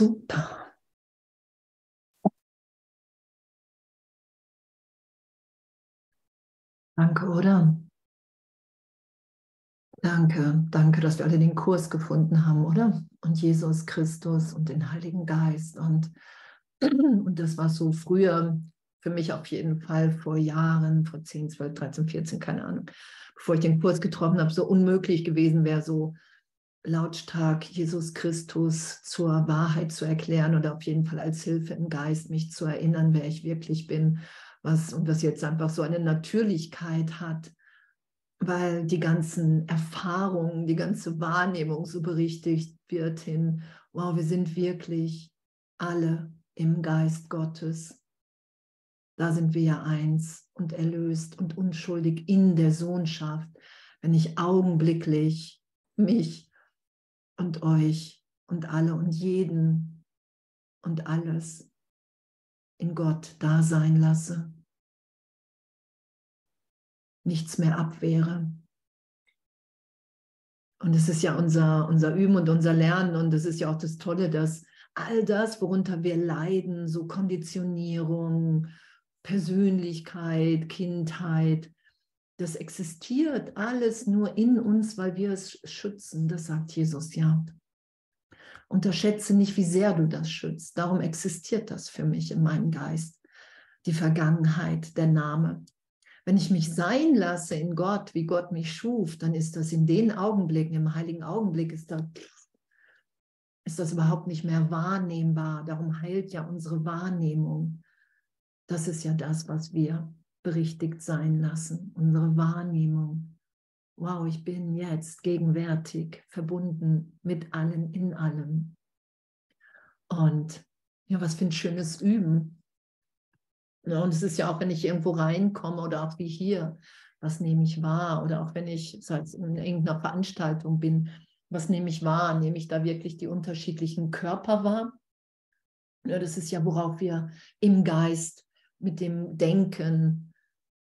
Super. Danke, oder? Danke, danke, dass wir alle den Kurs gefunden haben, oder? Und Jesus Christus und den Heiligen Geist. Und, und das war so früher für mich auf jeden Fall vor Jahren, vor 10, 12, 13, 14, keine Ahnung, bevor ich den Kurs getroffen habe, so unmöglich gewesen wäre, so lautstark Jesus Christus zur Wahrheit zu erklären oder auf jeden Fall als Hilfe im Geist mich zu erinnern, wer ich wirklich bin, was und was jetzt einfach so eine Natürlichkeit hat, weil die ganzen Erfahrungen, die ganze Wahrnehmung so berichtigt wird hin, wow, wir sind wirklich alle im Geist Gottes. Da sind wir ja eins und erlöst und unschuldig in der Sohnschaft, wenn ich augenblicklich mich und euch und alle und jeden und alles in Gott da sein lasse. Nichts mehr abwehre. Und es ist ja unser, unser Üben und unser Lernen und es ist ja auch das Tolle, dass all das, worunter wir leiden, so Konditionierung, Persönlichkeit, Kindheit, das existiert alles nur in uns, weil wir es schützen. Das sagt Jesus ja. Unterschätze nicht, wie sehr du das schützt. Darum existiert das für mich in meinem Geist. Die Vergangenheit, der Name. Wenn ich mich sein lasse in Gott, wie Gott mich schuf, dann ist das in den Augenblicken, im heiligen Augenblick, ist das, ist das überhaupt nicht mehr wahrnehmbar. Darum heilt ja unsere Wahrnehmung. Das ist ja das, was wir berichtigt sein lassen, unsere Wahrnehmung. Wow, ich bin jetzt gegenwärtig verbunden mit allen in allem. Und ja, was für ein schönes Üben. Ja, und es ist ja auch, wenn ich irgendwo reinkomme oder auch wie hier, was nehme ich wahr? Oder auch wenn ich in irgendeiner Veranstaltung bin, was nehme ich wahr? Nehme ich da wirklich die unterschiedlichen Körper wahr? Ja, das ist ja, worauf wir im Geist mit dem Denken,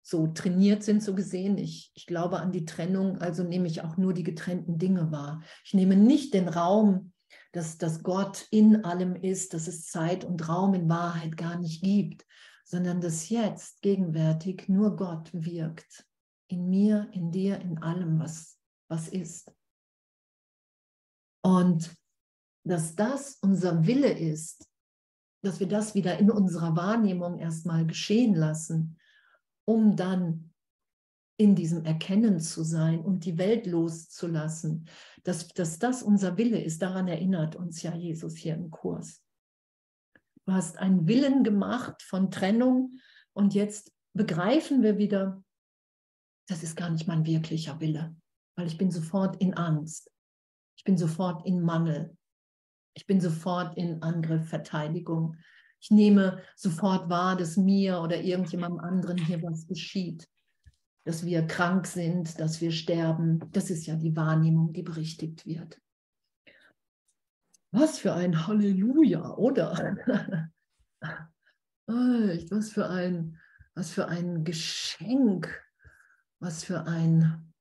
so trainiert sind, so gesehen. Ich, ich glaube an die Trennung, also nehme ich auch nur die getrennten Dinge wahr. Ich nehme nicht den Raum, dass, dass Gott in allem ist, dass es Zeit und Raum in Wahrheit gar nicht gibt, sondern dass jetzt gegenwärtig nur Gott wirkt. In mir, in dir, in allem, was, was ist. Und dass das unser Wille ist, dass wir das wieder in unserer Wahrnehmung erstmal geschehen lassen um dann in diesem Erkennen zu sein und die Welt loszulassen, dass, dass das unser Wille ist, daran erinnert uns ja Jesus hier im Kurs. Du hast einen Willen gemacht von Trennung und jetzt begreifen wir wieder, das ist gar nicht mein wirklicher Wille, weil ich bin sofort in Angst, ich bin sofort in Mangel, ich bin sofort in Angriff, Verteidigung, ich nehme sofort wahr, dass mir oder irgendjemandem anderen hier was geschieht, dass wir krank sind, dass wir sterben. Das ist ja die Wahrnehmung, die berichtigt wird. Was für ein Halleluja, oder? was für ein, was für ein Geschenk, was für ein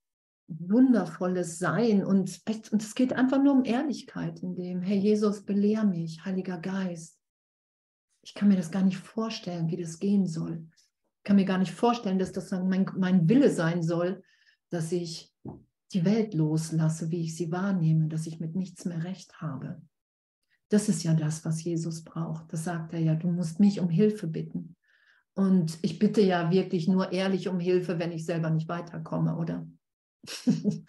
wundervolles Sein. Und, und es geht einfach nur um Ehrlichkeit, in dem, Herr Jesus, belehr mich, Heiliger Geist ich kann mir das gar nicht vorstellen, wie das gehen soll. Ich kann mir gar nicht vorstellen, dass das mein, mein Wille sein soll, dass ich die Welt loslasse, wie ich sie wahrnehme, dass ich mit nichts mehr recht habe. Das ist ja das, was Jesus braucht. Das sagt er ja, du musst mich um Hilfe bitten. Und ich bitte ja wirklich nur ehrlich um Hilfe, wenn ich selber nicht weiterkomme, oder?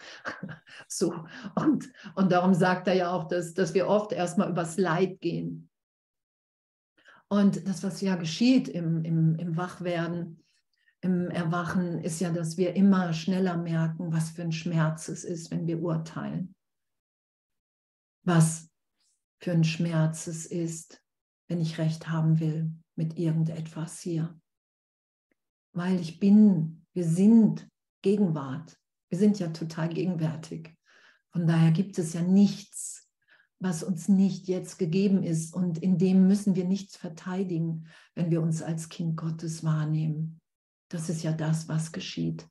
so. Und, und darum sagt er ja auch, dass, dass wir oft erstmal übers Leid gehen. Und das, was ja geschieht im, im, im Wachwerden, im Erwachen, ist ja, dass wir immer schneller merken, was für ein Schmerz es ist, wenn wir urteilen. Was für ein Schmerz es ist, wenn ich recht haben will mit irgendetwas hier. Weil ich bin, wir sind Gegenwart. Wir sind ja total gegenwärtig. Von daher gibt es ja nichts, was uns nicht jetzt gegeben ist. Und in dem müssen wir nichts verteidigen, wenn wir uns als Kind Gottes wahrnehmen. Das ist ja das, was geschieht.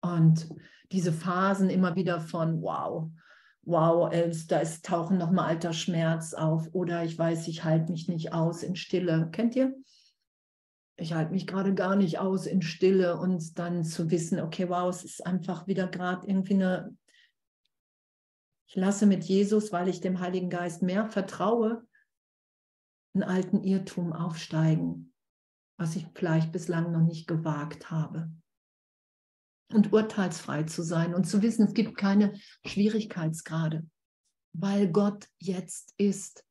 Und diese Phasen immer wieder von, wow, wow, da ist, tauchen nochmal alter Schmerz auf. Oder ich weiß, ich halte mich nicht aus in Stille. Kennt ihr? Ich halte mich gerade gar nicht aus in Stille und dann zu wissen, okay, wow, es ist einfach wieder gerade irgendwie eine, ich lasse mit Jesus, weil ich dem Heiligen Geist mehr vertraue, einen alten Irrtum aufsteigen, was ich vielleicht bislang noch nicht gewagt habe und urteilsfrei zu sein und zu wissen, es gibt keine Schwierigkeitsgrade, weil Gott jetzt ist.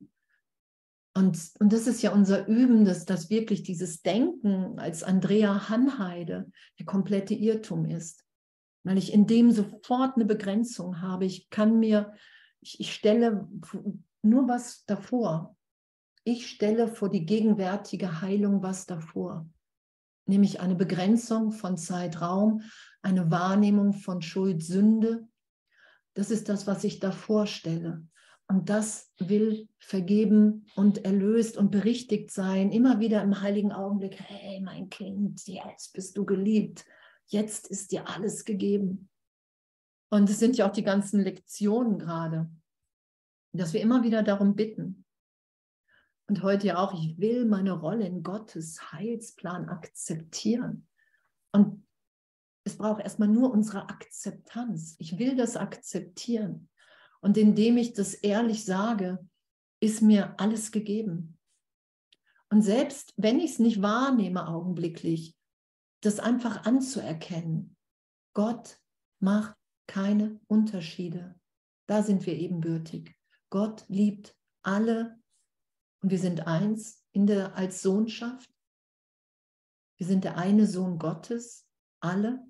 Und, und das ist ja unser Üben, dass das wirklich dieses Denken als Andrea Hanheide der komplette Irrtum ist, weil ich in dem sofort eine Begrenzung habe. Ich kann mir, ich, ich stelle nur was davor. Ich stelle vor die gegenwärtige Heilung was davor, nämlich eine Begrenzung von Zeitraum eine Wahrnehmung von Schuld, Sünde. Das ist das, was ich da vorstelle. Und das will vergeben und erlöst und berichtigt sein, immer wieder im heiligen Augenblick, hey mein Kind, jetzt bist du geliebt, jetzt ist dir alles gegeben. Und es sind ja auch die ganzen Lektionen gerade, dass wir immer wieder darum bitten. Und heute ja auch, ich will meine Rolle in Gottes Heilsplan akzeptieren. Und es braucht erstmal nur unsere Akzeptanz. Ich will das akzeptieren. Und indem ich das ehrlich sage, ist mir alles gegeben. Und selbst wenn ich es nicht wahrnehme augenblicklich, das einfach anzuerkennen. Gott macht keine Unterschiede. Da sind wir ebenbürtig. Gott liebt alle und wir sind eins in der, als Sohnschaft. Wir sind der eine Sohn Gottes, alle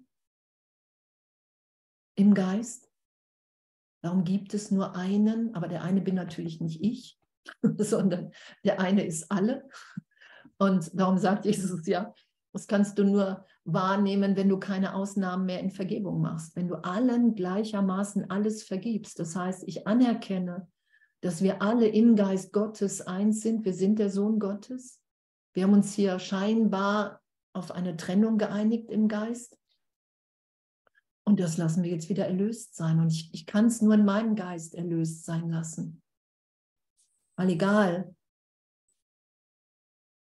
im Geist. Darum gibt es nur einen, aber der eine bin natürlich nicht ich, sondern der eine ist alle. Und darum sagt Jesus ja, das kannst du nur wahrnehmen, wenn du keine Ausnahmen mehr in Vergebung machst, wenn du allen gleichermaßen alles vergibst. Das heißt, ich anerkenne, dass wir alle im Geist Gottes eins sind. Wir sind der Sohn Gottes. Wir haben uns hier scheinbar auf eine Trennung geeinigt im Geist. Und das lassen wir jetzt wieder erlöst sein. Und ich, ich kann es nur in meinem Geist erlöst sein lassen. Weil egal,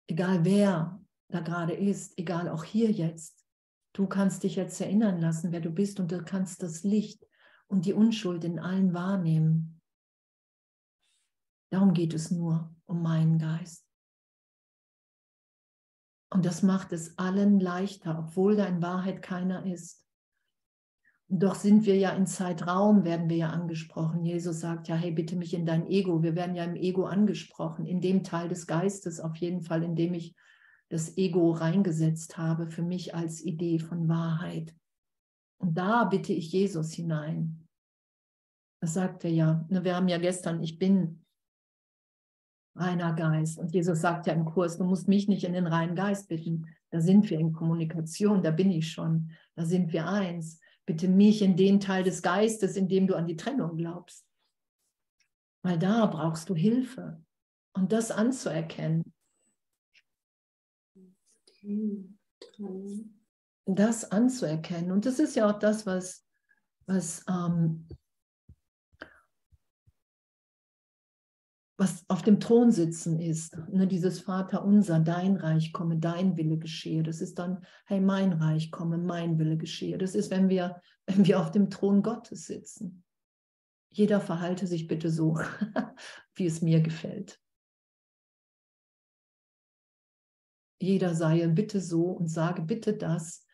egal wer da gerade ist, egal auch hier jetzt, du kannst dich jetzt erinnern lassen, wer du bist und du kannst das Licht und die Unschuld in allen wahrnehmen. Darum geht es nur um meinen Geist. Und das macht es allen leichter, obwohl da in Wahrheit keiner ist. Doch sind wir ja in Zeitraum, werden wir ja angesprochen. Jesus sagt ja, hey, bitte mich in dein Ego. Wir werden ja im Ego angesprochen, in dem Teil des Geistes auf jeden Fall, in dem ich das Ego reingesetzt habe für mich als Idee von Wahrheit. Und da bitte ich Jesus hinein. Das sagt er ja. Ne, wir haben ja gestern, ich bin reiner Geist. Und Jesus sagt ja im Kurs, du musst mich nicht in den reinen Geist bitten. Da sind wir in Kommunikation, da bin ich schon. Da sind wir eins bitte mich in den Teil des Geistes, in dem du an die Trennung glaubst. Weil da brauchst du Hilfe und das anzuerkennen. Das anzuerkennen. Und das ist ja auch das, was, was ähm, was auf dem Thron sitzen ist, ne, dieses Vater unser, dein Reich komme, dein Wille geschehe. Das ist dann, hey, mein Reich komme, mein Wille geschehe. Das ist, wenn wir, wenn wir auf dem Thron Gottes sitzen. Jeder verhalte sich bitte so, wie es mir gefällt. Jeder sei bitte so und sage bitte das,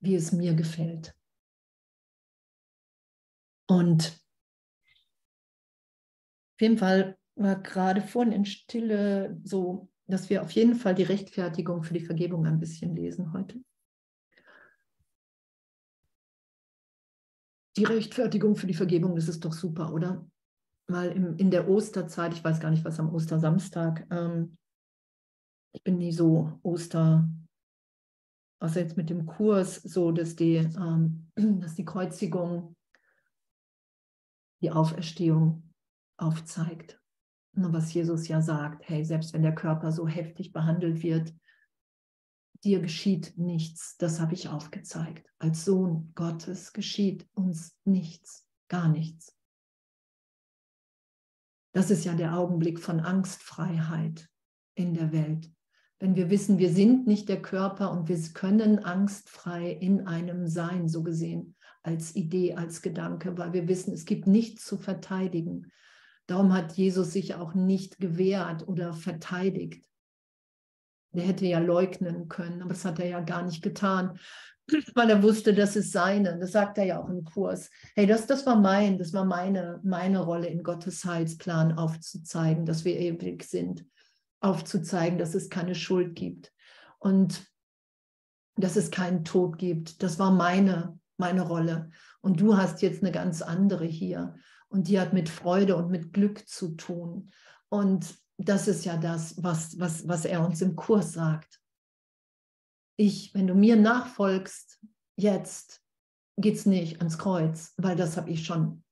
wie es mir gefällt. Und auf jeden Fall war gerade vorhin in Stille so, dass wir auf jeden Fall die Rechtfertigung für die Vergebung ein bisschen lesen heute. Die Rechtfertigung für die Vergebung, das ist doch super, oder? Im, in der Osterzeit, ich weiß gar nicht, was am Ostersamstag, ähm, ich bin nie so Oster, außer jetzt mit dem Kurs, so dass die, ähm, dass die Kreuzigung die Auferstehung aufzeigt was Jesus ja sagt, hey, selbst wenn der Körper so heftig behandelt wird, dir geschieht nichts. Das habe ich aufgezeigt. Als Sohn Gottes geschieht uns nichts, gar nichts. Das ist ja der Augenblick von Angstfreiheit in der Welt. Wenn wir wissen, wir sind nicht der Körper und wir können angstfrei in einem sein, so gesehen, als Idee, als Gedanke, weil wir wissen, es gibt nichts zu verteidigen. Darum hat Jesus sich auch nicht gewehrt oder verteidigt. Der hätte ja leugnen können, aber das hat er ja gar nicht getan, weil er wusste, das ist seine. Das sagt er ja auch im Kurs. Hey, das, das war mein, das war meine, meine Rolle in Gottes Heilsplan aufzuzeigen, dass wir ewig sind, aufzuzeigen, dass es keine Schuld gibt und dass es keinen Tod gibt. Das war meine, meine Rolle. Und du hast jetzt eine ganz andere hier. Und die hat mit Freude und mit Glück zu tun. Und das ist ja das, was, was, was er uns im Kurs sagt. Ich, wenn du mir nachfolgst, jetzt geht es nicht ans Kreuz, weil das habe ich schon,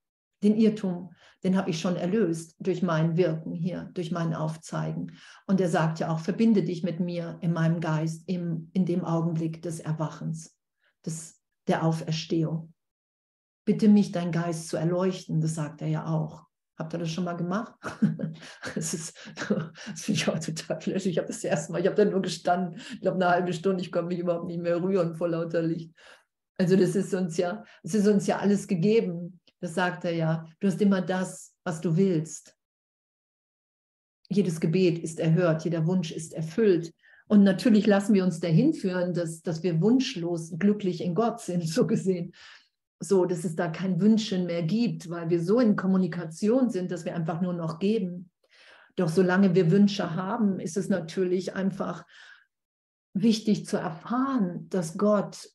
den Irrtum, den habe ich schon erlöst durch mein Wirken hier, durch mein Aufzeigen. Und er sagt ja auch, verbinde dich mit mir in meinem Geist, im, in dem Augenblick des Erwachens, des, der Auferstehung. Bitte mich, dein Geist zu erleuchten, das sagt er ja auch. Habt ihr das schon mal gemacht? das, das finde ich auch total flashig. Ich habe das erste Mal, ich habe da nur gestanden, ich glaube eine halbe Stunde, ich konnte mich überhaupt nicht mehr rühren vor lauter Licht. Also das ist uns ja, es ist uns ja alles gegeben. Das sagt er ja. Du hast immer das, was du willst. Jedes Gebet ist erhört, jeder Wunsch ist erfüllt. Und natürlich lassen wir uns dahin führen, dass, dass wir wunschlos glücklich in Gott sind, so gesehen so, dass es da kein Wünschen mehr gibt, weil wir so in Kommunikation sind, dass wir einfach nur noch geben. Doch solange wir Wünsche haben, ist es natürlich einfach wichtig zu erfahren, dass Gott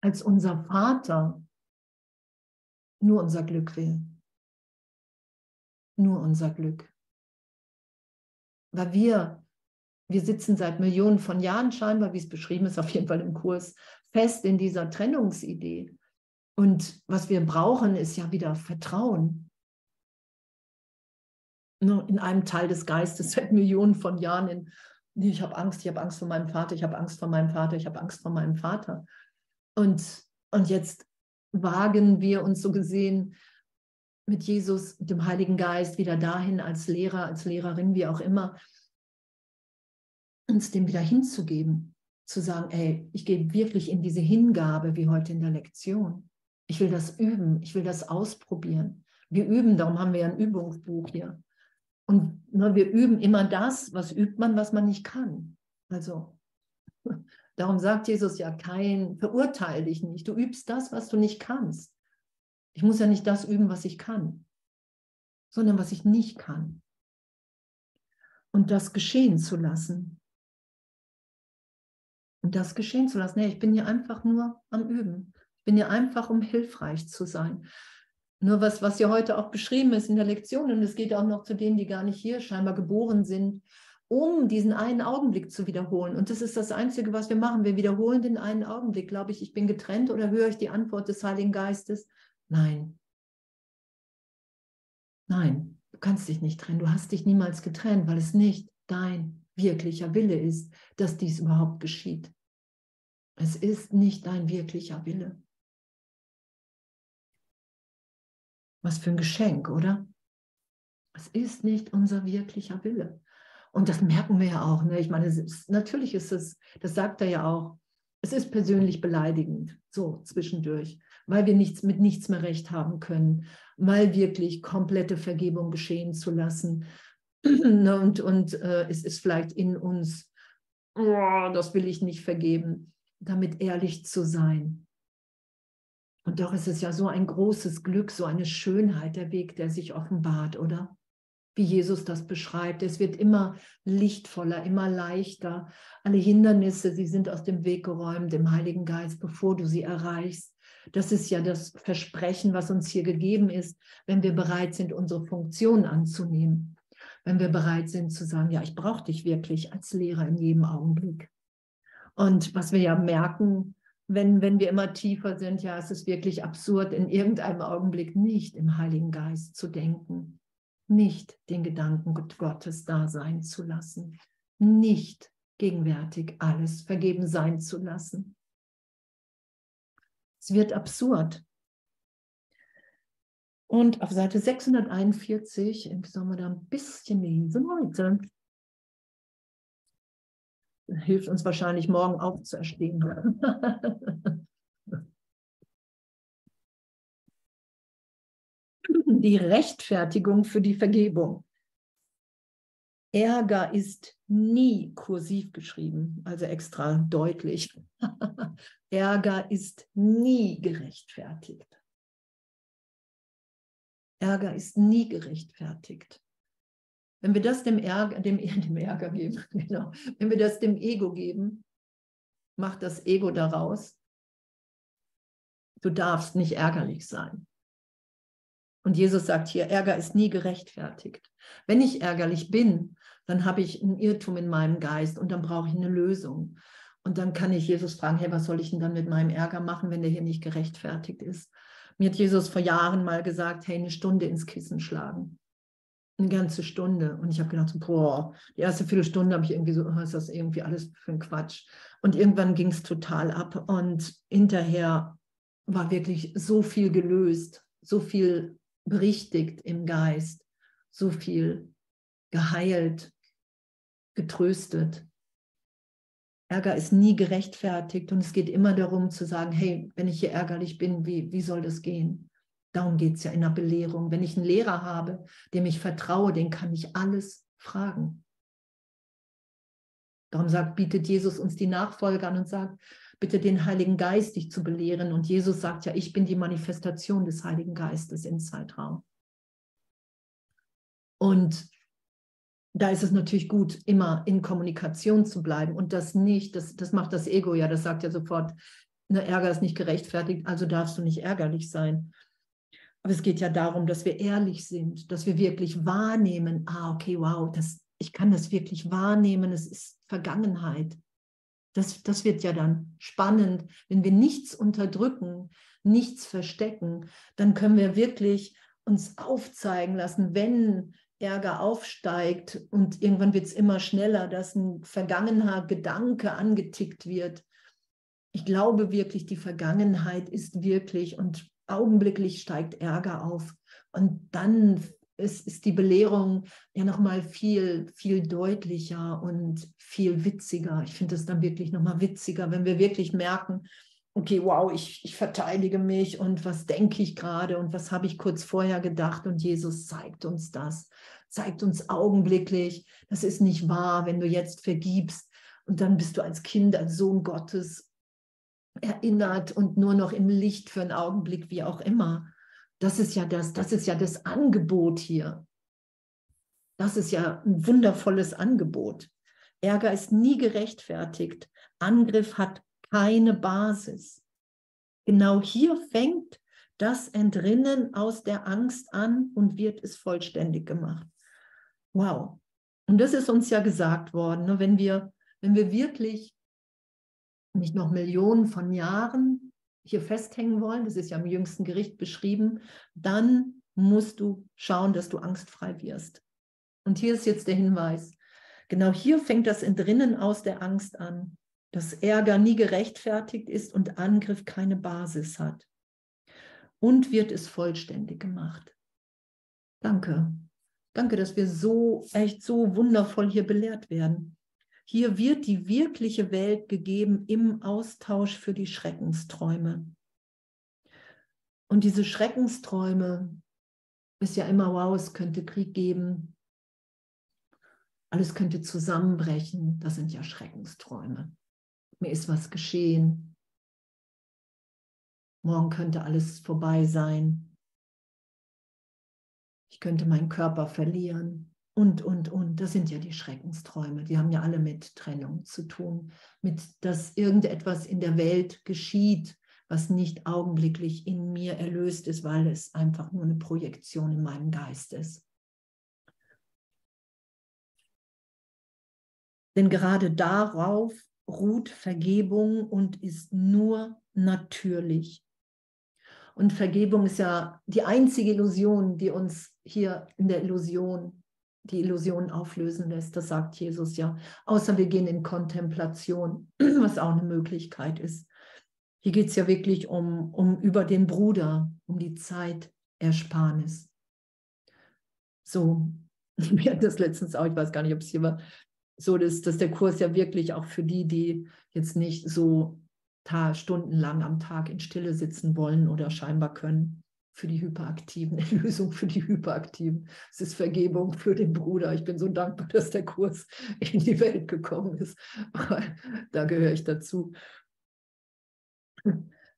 als unser Vater nur unser Glück will. Nur unser Glück. Weil wir, wir sitzen seit Millionen von Jahren scheinbar, wie es beschrieben ist, auf jeden Fall im Kurs, fest in dieser Trennungsidee. Und was wir brauchen, ist ja wieder Vertrauen. In einem Teil des Geistes seit Millionen von Jahren in, ich habe Angst, ich habe Angst vor meinem Vater, ich habe Angst vor meinem Vater, ich habe Angst vor meinem Vater. Und, und jetzt wagen wir uns so gesehen mit Jesus, mit dem Heiligen Geist wieder dahin als Lehrer, als Lehrerin, wie auch immer, uns dem wieder hinzugeben, zu sagen, ey, ich gehe wirklich in diese Hingabe, wie heute in der Lektion. Ich will das üben, ich will das ausprobieren. Wir üben, darum haben wir ja ein Übungsbuch hier. Und ne, wir üben immer das, was übt man, was man nicht kann. Also darum sagt Jesus ja kein, verurteile dich nicht. Du übst das, was du nicht kannst. Ich muss ja nicht das üben, was ich kann, sondern was ich nicht kann. Und das geschehen zu lassen. Und das geschehen zu lassen. Nee, ich bin hier einfach nur am Üben bin hier einfach, um hilfreich zu sein. Nur was, was ja heute auch beschrieben ist in der Lektion, und es geht auch noch zu denen, die gar nicht hier scheinbar geboren sind, um diesen einen Augenblick zu wiederholen. Und das ist das Einzige, was wir machen. Wir wiederholen den einen Augenblick. Glaube ich, ich bin getrennt oder höre ich die Antwort des Heiligen Geistes? Nein. Nein, du kannst dich nicht trennen. Du hast dich niemals getrennt, weil es nicht dein wirklicher Wille ist, dass dies überhaupt geschieht. Es ist nicht dein wirklicher Wille. Was für ein Geschenk, oder? Es ist nicht unser wirklicher Wille. Und das merken wir ja auch. Ne? Ich meine, ist, natürlich ist es, das sagt er ja auch, es ist persönlich beleidigend, so zwischendurch, weil wir nichts mit nichts mehr recht haben können, mal wirklich komplette Vergebung geschehen zu lassen. Ne? und und äh, es ist vielleicht in uns, oh, das will ich nicht vergeben, damit ehrlich zu sein. Und doch ist es ja so ein großes Glück, so eine Schönheit, der Weg, der sich offenbart, oder? Wie Jesus das beschreibt. Es wird immer lichtvoller, immer leichter. Alle Hindernisse, sie sind aus dem Weg geräumt im Heiligen Geist, bevor du sie erreichst. Das ist ja das Versprechen, was uns hier gegeben ist, wenn wir bereit sind, unsere Funktion anzunehmen. Wenn wir bereit sind zu sagen, ja, ich brauche dich wirklich als Lehrer in jedem Augenblick. Und was wir ja merken, wenn, wenn wir immer tiefer sind, ja, es ist wirklich absurd, in irgendeinem Augenblick nicht im Heiligen Geist zu denken, nicht den Gedanken Gottes da sein zu lassen, nicht gegenwärtig alles vergeben sein zu lassen. Es wird absurd. Und auf Seite 641, sollen wir da ein bisschen lesen heute, hilft uns wahrscheinlich morgen aufzuerstehen. die Rechtfertigung für die Vergebung. Ärger ist nie kursiv geschrieben, also extra deutlich. Ärger ist nie gerechtfertigt. Ärger ist nie gerechtfertigt. Wenn wir das dem Ärger, dem, dem Ärger geben, genau, wenn wir das dem Ego geben, macht das Ego daraus, du darfst nicht ärgerlich sein. Und Jesus sagt hier, Ärger ist nie gerechtfertigt. Wenn ich ärgerlich bin, dann habe ich einen Irrtum in meinem Geist und dann brauche ich eine Lösung. Und dann kann ich Jesus fragen, hey, was soll ich denn dann mit meinem Ärger machen, wenn der hier nicht gerechtfertigt ist? Mir hat Jesus vor Jahren mal gesagt, hey, eine Stunde ins Kissen schlagen. Eine ganze Stunde. Und ich habe gedacht, boah, die erste Viertelstunde habe ich irgendwie so, oh, ist das irgendwie alles für ein Quatsch. Und irgendwann ging es total ab. Und hinterher war wirklich so viel gelöst, so viel berichtigt im Geist, so viel geheilt, getröstet. Ärger ist nie gerechtfertigt und es geht immer darum zu sagen, hey, wenn ich hier ärgerlich bin, wie, wie soll das gehen? Darum geht es ja in der Belehrung. Wenn ich einen Lehrer habe, dem ich vertraue, den kann ich alles fragen. Darum sagt, bietet Jesus uns die Nachfolge an und sagt, bitte den Heiligen Geist dich zu belehren. Und Jesus sagt ja, ich bin die Manifestation des Heiligen Geistes im Zeitraum. Und da ist es natürlich gut, immer in Kommunikation zu bleiben und das nicht, das, das macht das Ego ja, das sagt ja sofort, ne, Ärger ist nicht gerechtfertigt, also darfst du nicht ärgerlich sein. Aber es geht ja darum, dass wir ehrlich sind, dass wir wirklich wahrnehmen, ah, okay, wow, das, ich kann das wirklich wahrnehmen, es ist Vergangenheit. Das, das wird ja dann spannend, wenn wir nichts unterdrücken, nichts verstecken, dann können wir wirklich uns aufzeigen lassen, wenn Ärger aufsteigt und irgendwann wird es immer schneller, dass ein vergangener Gedanke angetickt wird. Ich glaube wirklich, die Vergangenheit ist wirklich und augenblicklich steigt Ärger auf. Und dann ist, ist die Belehrung ja nochmal viel, viel deutlicher und viel witziger. Ich finde es dann wirklich nochmal witziger, wenn wir wirklich merken, okay, wow, ich, ich verteidige mich und was denke ich gerade und was habe ich kurz vorher gedacht und Jesus zeigt uns das, zeigt uns augenblicklich, das ist nicht wahr, wenn du jetzt vergibst und dann bist du als Kind, als Sohn Gottes erinnert und nur noch im Licht für einen Augenblick, wie auch immer. Das ist ja das, das ist ja das Angebot hier. Das ist ja ein wundervolles Angebot. Ärger ist nie gerechtfertigt. Angriff hat keine Basis. Genau hier fängt das Entrinnen aus der Angst an und wird es vollständig gemacht. Wow. Und das ist uns ja gesagt worden, ne? wenn, wir, wenn wir wirklich nicht noch Millionen von Jahren hier festhängen wollen, das ist ja im jüngsten Gericht beschrieben, dann musst du schauen, dass du angstfrei wirst. Und hier ist jetzt der Hinweis. Genau hier fängt das Entrinnen aus der Angst an dass Ärger nie gerechtfertigt ist und Angriff keine Basis hat. Und wird es vollständig gemacht. Danke. Danke, dass wir so, echt so wundervoll hier belehrt werden. Hier wird die wirkliche Welt gegeben im Austausch für die Schreckensträume. Und diese Schreckensträume ist ja immer, wow, es könnte Krieg geben, alles könnte zusammenbrechen. Das sind ja Schreckensträume. Mir ist was geschehen, morgen könnte alles vorbei sein, ich könnte meinen Körper verlieren und, und, und. Das sind ja die Schreckensträume. Die haben ja alle mit Trennung zu tun, mit dass irgendetwas in der Welt geschieht, was nicht augenblicklich in mir erlöst ist, weil es einfach nur eine Projektion in meinem Geist ist. Denn gerade darauf ruht Vergebung und ist nur natürlich. Und Vergebung ist ja die einzige Illusion, die uns hier in der Illusion, die Illusion auflösen lässt. Das sagt Jesus ja. Außer wir gehen in Kontemplation, was auch eine Möglichkeit ist. Hier geht es ja wirklich um, um über den Bruder, um die Zeit Ersparnis. So, wir hatten das letztens auch, ich weiß gar nicht, ob es hier war, so, dass, dass der Kurs ja wirklich auch für die, die jetzt nicht so stundenlang am Tag in Stille sitzen wollen oder scheinbar können, für die Hyperaktiven, eine Lösung für die Hyperaktiven. Es ist Vergebung für den Bruder. Ich bin so dankbar, dass der Kurs in die Welt gekommen ist. da gehöre ich dazu.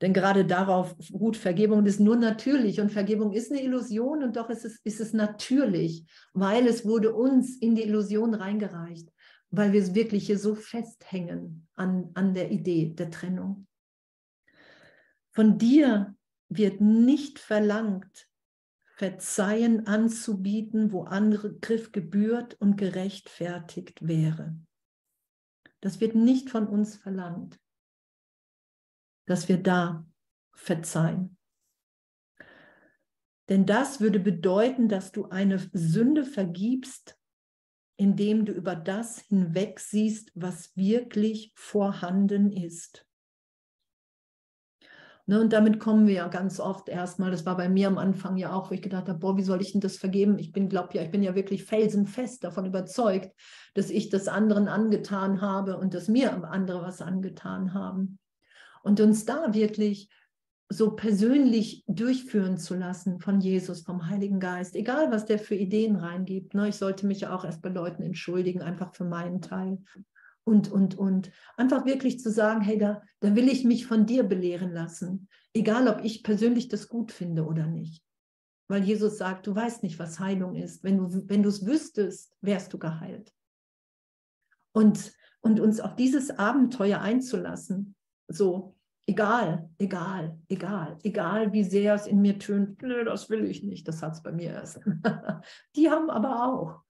Denn gerade darauf, gut, Vergebung ist nur natürlich und Vergebung ist eine Illusion und doch ist es, ist es natürlich, weil es wurde uns in die Illusion reingereicht, weil wir wirklich hier so festhängen an, an der Idee der Trennung. Von dir wird nicht verlangt, Verzeihen anzubieten, wo Angriff gebührt und gerechtfertigt wäre. Das wird nicht von uns verlangt, dass wir da verzeihen. Denn das würde bedeuten, dass du eine Sünde vergibst, indem du über das hinwegsiehst, was wirklich vorhanden ist. Ne, und damit kommen wir ja ganz oft erstmal, das war bei mir am Anfang ja auch, wo ich gedacht habe, boah, wie soll ich denn das vergeben? Ich bin, glaube ja, ich bin ja wirklich felsenfest davon überzeugt, dass ich das anderen angetan habe und dass mir andere was angetan haben. Und uns da wirklich so persönlich durchführen zu lassen von Jesus, vom Heiligen Geist, egal was der für Ideen reingibt. Ne? Ich sollte mich ja auch erst bei Leuten entschuldigen, einfach für meinen Teil und, und, und. Einfach wirklich zu sagen, hey, da, da will ich mich von dir belehren lassen, egal ob ich persönlich das gut finde oder nicht. Weil Jesus sagt, du weißt nicht, was Heilung ist. Wenn du wenn es wüsstest, wärst du geheilt. Und, und uns auf dieses Abenteuer einzulassen, so, egal, egal, egal, egal, wie sehr es in mir tönt, nö, das will ich nicht, das hat es bei mir erst. Die haben aber auch.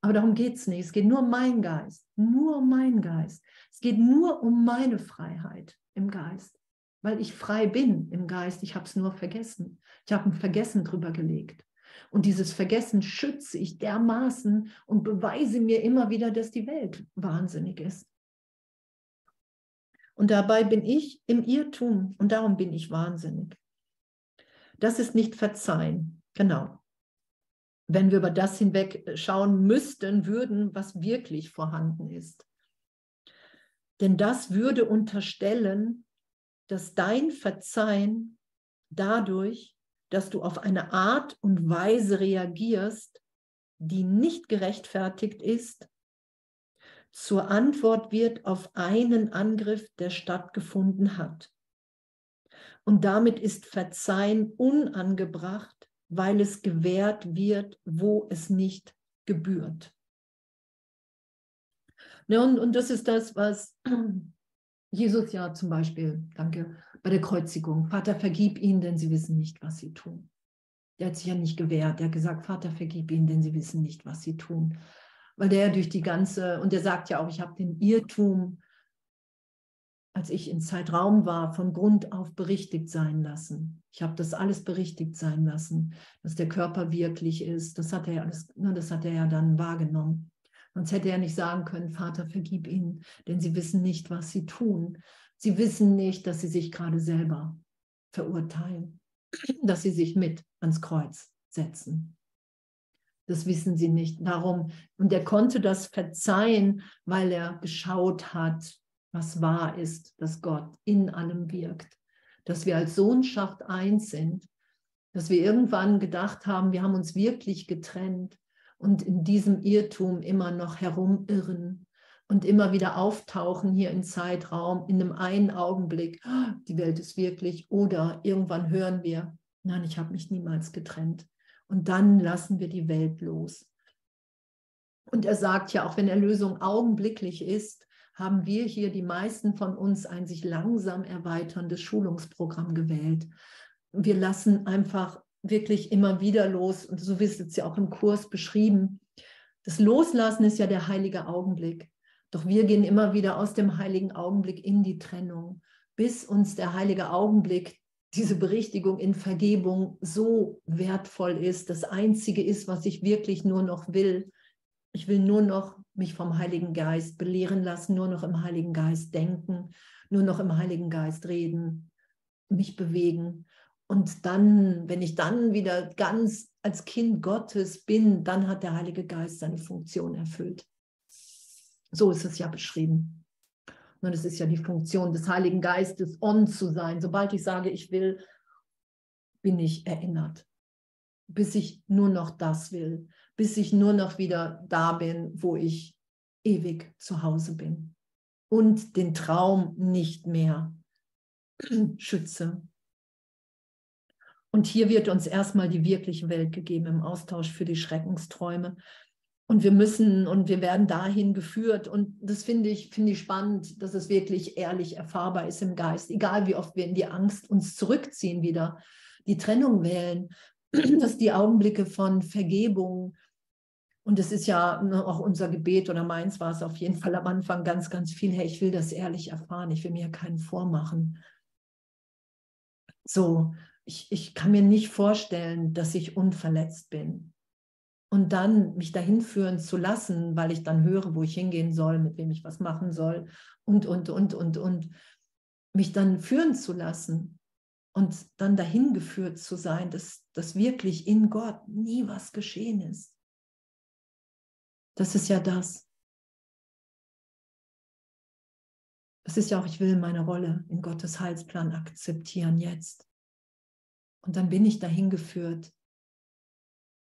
Aber darum geht es nicht. Es geht nur um meinen Geist. Nur um meinen Geist. Es geht nur um meine Freiheit im Geist. Weil ich frei bin im Geist. Ich habe es nur vergessen. Ich habe ein Vergessen drüber gelegt. Und dieses Vergessen schütze ich dermaßen und beweise mir immer wieder, dass die Welt wahnsinnig ist. Und dabei bin ich im Irrtum und darum bin ich wahnsinnig. Das ist nicht verzeihen. Genau wenn wir über das hinweg schauen müssten, würden, was wirklich vorhanden ist. Denn das würde unterstellen, dass dein Verzeihen dadurch, dass du auf eine Art und Weise reagierst, die nicht gerechtfertigt ist, zur Antwort wird auf einen Angriff, der stattgefunden hat. Und damit ist Verzeihen unangebracht, weil es gewährt wird, wo es nicht gebührt. Ja, und, und das ist das, was Jesus ja zum Beispiel, danke, bei der Kreuzigung, Vater, vergib ihnen, denn sie wissen nicht, was sie tun. Der hat sich ja nicht gewehrt, der hat gesagt, Vater, vergib ihnen, denn sie wissen nicht, was sie tun. Weil der durch die ganze, und der sagt ja auch, ich habe den Irrtum als ich in Zeitraum war, von Grund auf berichtigt sein lassen. Ich habe das alles berichtigt sein lassen, dass der Körper wirklich ist. Das hat er ja alles, ne, das hat er ja dann wahrgenommen. Sonst hätte er nicht sagen können, Vater, vergib ihnen, denn sie wissen nicht, was sie tun. Sie wissen nicht, dass sie sich gerade selber verurteilen, dass sie sich mit ans Kreuz setzen. Das wissen sie nicht. Darum, und er konnte das verzeihen, weil er geschaut hat, was wahr ist, dass Gott in allem wirkt, dass wir als Sohnschaft eins sind, dass wir irgendwann gedacht haben, wir haben uns wirklich getrennt und in diesem Irrtum immer noch herumirren und immer wieder auftauchen hier im Zeitraum, in einem einen Augenblick, oh, die Welt ist wirklich, oder irgendwann hören wir, nein, ich habe mich niemals getrennt. Und dann lassen wir die Welt los. Und er sagt ja, auch wenn Erlösung augenblicklich ist, haben wir hier die meisten von uns ein sich langsam erweiterndes Schulungsprogramm gewählt. Wir lassen einfach wirklich immer wieder los, und so wird es ja auch im Kurs beschrieben. Das Loslassen ist ja der heilige Augenblick. Doch wir gehen immer wieder aus dem heiligen Augenblick in die Trennung, bis uns der heilige Augenblick, diese Berichtigung in Vergebung so wertvoll ist, das Einzige ist, was ich wirklich nur noch will. Ich will nur noch mich vom Heiligen Geist belehren lassen, nur noch im Heiligen Geist denken, nur noch im Heiligen Geist reden, mich bewegen. Und dann, wenn ich dann wieder ganz als Kind Gottes bin, dann hat der Heilige Geist seine Funktion erfüllt. So ist es ja beschrieben. Und es ist ja die Funktion des Heiligen Geistes, on zu sein. Sobald ich sage, ich will, bin ich erinnert. Bis ich nur noch das will. Bis ich nur noch wieder da bin, wo ich ewig zu Hause bin. Und den Traum nicht mehr schütze. Und hier wird uns erstmal die wirkliche Welt gegeben im Austausch für die Schreckensträume. Und wir müssen und wir werden dahin geführt. Und das finde ich, finde ich spannend, dass es wirklich ehrlich erfahrbar ist im Geist. Egal wie oft wir in die Angst uns zurückziehen wieder, die Trennung wählen, dass die Augenblicke von Vergebung, und es ist ja auch unser Gebet oder meins war es auf jeden Fall am Anfang ganz, ganz viel, hey, ich will das ehrlich erfahren, ich will mir keinen vormachen. So, ich, ich kann mir nicht vorstellen, dass ich unverletzt bin und dann mich dahin führen zu lassen, weil ich dann höre, wo ich hingehen soll, mit wem ich was machen soll und, und, und, und, und, mich dann führen zu lassen und dann dahin geführt zu sein, dass, dass wirklich in Gott nie was geschehen ist. Das ist ja das. Es ist ja auch, ich will meine Rolle in Gottes Heilsplan akzeptieren jetzt. Und dann bin ich dahin geführt,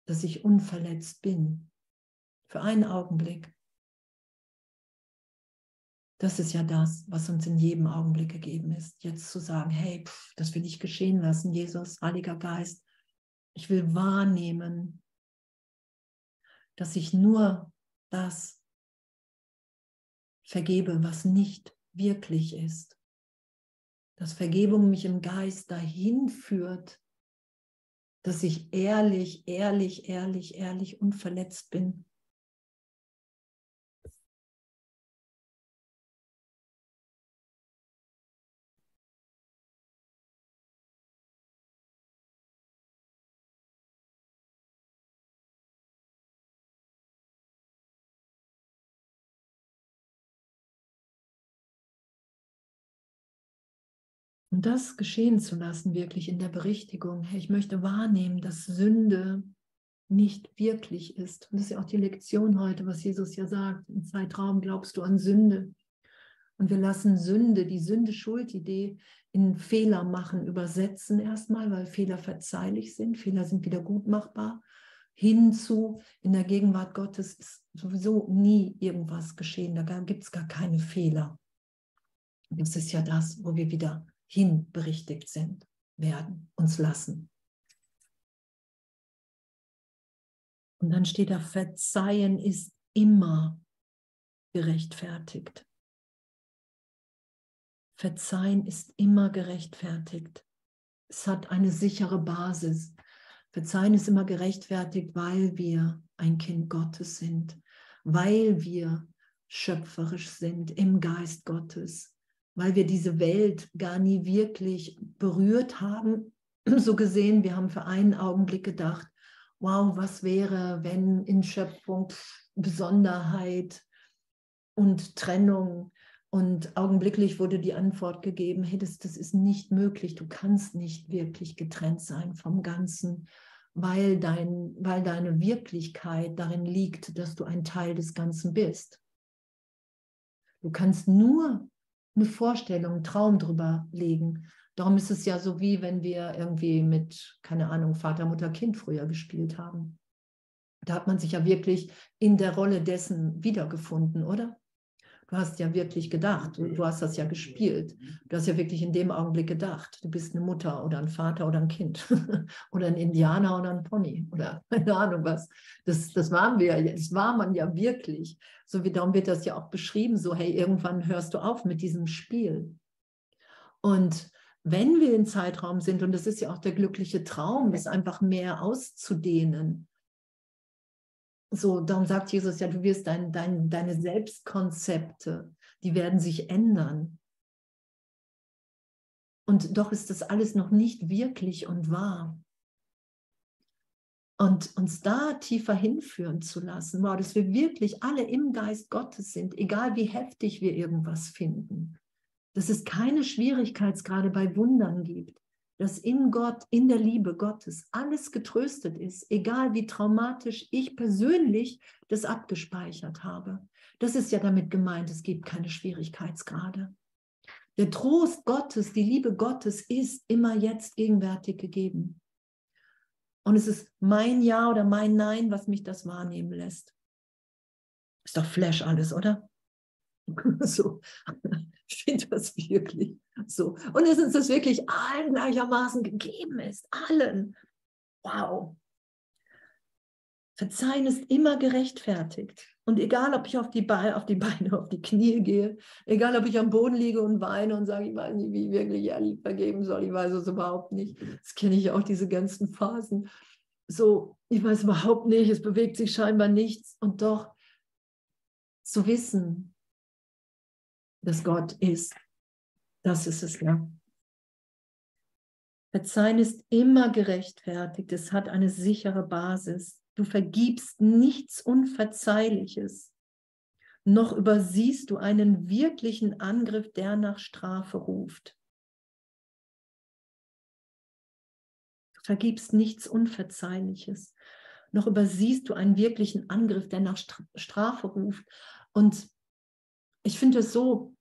dass ich unverletzt bin. Für einen Augenblick. Das ist ja das, was uns in jedem Augenblick gegeben ist. Jetzt zu sagen, hey, pff, das will ich geschehen lassen, Jesus, Heiliger Geist. Ich will wahrnehmen, dass ich nur das vergebe, was nicht wirklich ist. Dass Vergebung mich im Geist dahin führt, dass ich ehrlich, ehrlich, ehrlich, ehrlich unverletzt bin. Und das geschehen zu lassen, wirklich in der Berichtigung. Ich möchte wahrnehmen, dass Sünde nicht wirklich ist. Und das ist ja auch die Lektion heute, was Jesus ja sagt. Im Zeitraum glaubst du an Sünde. Und wir lassen Sünde, die Sünde-Schuld-Idee in Fehler machen, übersetzen erstmal, weil Fehler verzeihlich sind. Fehler sind wieder gut machbar. Hinzu, in der Gegenwart Gottes ist sowieso nie irgendwas geschehen. Da gibt es gar keine Fehler. Das ist ja das, wo wir wieder hinberichtigt sind, werden, uns lassen. Und dann steht da, Verzeihen ist immer gerechtfertigt. Verzeihen ist immer gerechtfertigt. Es hat eine sichere Basis. Verzeihen ist immer gerechtfertigt, weil wir ein Kind Gottes sind, weil wir schöpferisch sind im Geist Gottes, weil wir diese Welt gar nie wirklich berührt haben. So gesehen, wir haben für einen Augenblick gedacht, wow, was wäre, wenn in Schöpfung Besonderheit und Trennung und augenblicklich wurde die Antwort gegeben, hey, das, das ist nicht möglich, du kannst nicht wirklich getrennt sein vom Ganzen, weil, dein, weil deine Wirklichkeit darin liegt, dass du ein Teil des Ganzen bist. Du kannst nur eine Vorstellung, einen Traum drüber legen. Darum ist es ja so, wie wenn wir irgendwie mit, keine Ahnung, Vater, Mutter, Kind früher gespielt haben. Da hat man sich ja wirklich in der Rolle dessen wiedergefunden, oder? Du hast ja wirklich gedacht, du, du, hast das ja gespielt. Du hast ja wirklich in dem Augenblick gedacht, du bist eine Mutter oder ein Vater oder ein Kind oder ein Indianer oder ein Pony oder keine Ahnung was. Das, das waren wir das war man ja wirklich. So wie darum wird das ja auch beschrieben, so hey, irgendwann hörst du auf mit diesem Spiel. Und wenn wir im Zeitraum sind, und das ist ja auch der glückliche Traum, das einfach mehr auszudehnen, so, darum sagt Jesus ja, du wirst dein, dein, deine Selbstkonzepte, die werden sich ändern. Und doch ist das alles noch nicht wirklich und wahr. Und uns da tiefer hinführen zu lassen, wow, dass wir wirklich alle im Geist Gottes sind, egal wie heftig wir irgendwas finden. Dass es keine Schwierigkeitsgrade bei Wundern gibt. Dass in Gott, in der Liebe Gottes alles getröstet ist, egal wie traumatisch ich persönlich das abgespeichert habe. Das ist ja damit gemeint, es gibt keine Schwierigkeitsgrade. Der Trost Gottes, die Liebe Gottes ist immer jetzt gegenwärtig gegeben. Und es ist mein Ja oder mein Nein, was mich das wahrnehmen lässt. Ist doch Flash alles, oder? so, ich finde das wirklich so. Und es ist das wirklich allen gleichermaßen gegeben ist, allen. Wow. Verzeihen ist immer gerechtfertigt. Und egal, ob ich auf die, Beine, auf die Beine, auf die Knie gehe, egal, ob ich am Boden liege und weine und sage, ich weiß nicht, wie ich wirklich ehrlich vergeben soll, ich weiß es überhaupt nicht. Das kenne ich auch, diese ganzen Phasen. So, ich weiß überhaupt nicht, es bewegt sich scheinbar nichts. Und doch zu wissen, dass Gott ist, das ist es ja. Verzeihen ist immer gerechtfertigt, es hat eine sichere Basis. Du vergibst nichts Unverzeihliches, noch übersiehst du einen wirklichen Angriff, der nach Strafe ruft. Du vergibst nichts Unverzeihliches, noch übersiehst du einen wirklichen Angriff, der nach Strafe ruft. Und ich finde es so,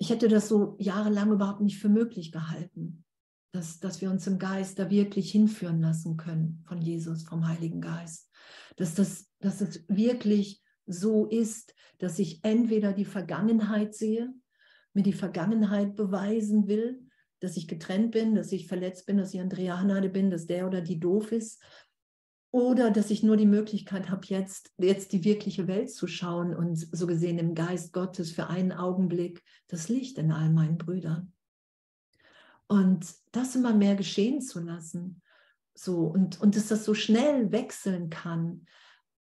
ich hätte das so jahrelang überhaupt nicht für möglich gehalten dass, dass wir uns im Geist da wirklich hinführen lassen können von Jesus, vom Heiligen Geist. Dass, das, dass es wirklich so ist, dass ich entweder die Vergangenheit sehe, mir die Vergangenheit beweisen will, dass ich getrennt bin, dass ich verletzt bin, dass ich Andrea Hanade bin, dass der oder die doof ist. Oder dass ich nur die Möglichkeit habe, jetzt, jetzt die wirkliche Welt zu schauen und so gesehen im Geist Gottes für einen Augenblick das Licht in all meinen Brüdern. Und das immer mehr geschehen zu lassen. So, und, und dass das so schnell wechseln kann,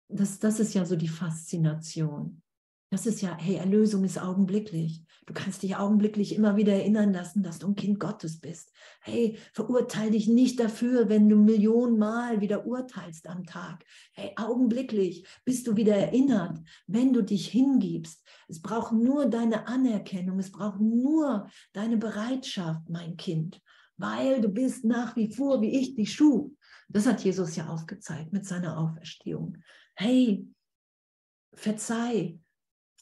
das, das ist ja so die Faszination. Das ist ja, hey, Erlösung ist augenblicklich. Du kannst dich augenblicklich immer wieder erinnern lassen, dass du ein Kind Gottes bist. Hey, verurteile dich nicht dafür, wenn du Millionenmal wieder urteilst am Tag. Hey, augenblicklich bist du wieder erinnert, wenn du dich hingibst. Es braucht nur deine Anerkennung, es braucht nur deine Bereitschaft, mein Kind, weil du bist nach wie vor, wie ich dich schuf. Das hat Jesus ja aufgezeigt mit seiner Auferstehung. Hey, verzeih,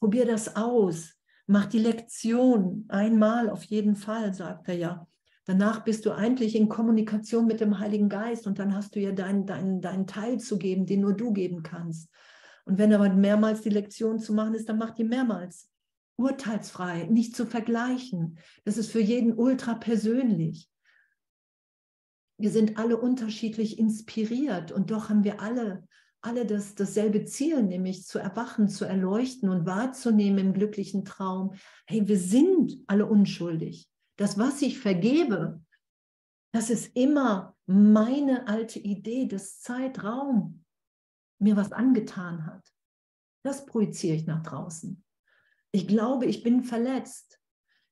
Probier das aus. Mach die Lektion einmal auf jeden Fall, sagt er ja. Danach bist du eigentlich in Kommunikation mit dem Heiligen Geist und dann hast du ja deinen dein, dein Teil zu geben, den nur du geben kannst. Und wenn aber mehrmals die Lektion zu machen ist, dann mach die mehrmals. Urteilsfrei, nicht zu vergleichen. Das ist für jeden ultra persönlich. Wir sind alle unterschiedlich inspiriert und doch haben wir alle alle das, dasselbe Ziel, nämlich zu erwachen, zu erleuchten und wahrzunehmen im glücklichen Traum. Hey, wir sind alle unschuldig. Das, was ich vergebe, das ist immer meine alte Idee des Zeitraum mir was angetan hat. Das projiziere ich nach draußen. Ich glaube, ich bin verletzt.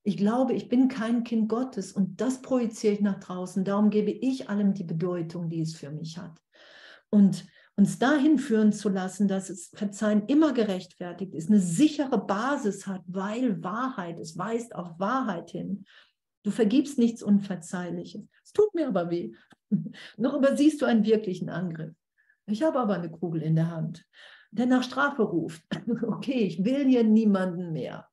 Ich glaube, ich bin kein Kind Gottes und das projiziere ich nach draußen. Darum gebe ich allem die Bedeutung, die es für mich hat. Und uns dahin führen zu lassen, dass es Verzeihen immer gerechtfertigt ist, eine sichere Basis hat, weil Wahrheit, es weist auf Wahrheit hin. Du vergibst nichts Unverzeihliches. Es tut mir aber weh. Noch übersiehst du einen wirklichen Angriff. Ich habe aber eine Kugel in der Hand, der nach Strafe ruft. Okay, ich will hier niemanden mehr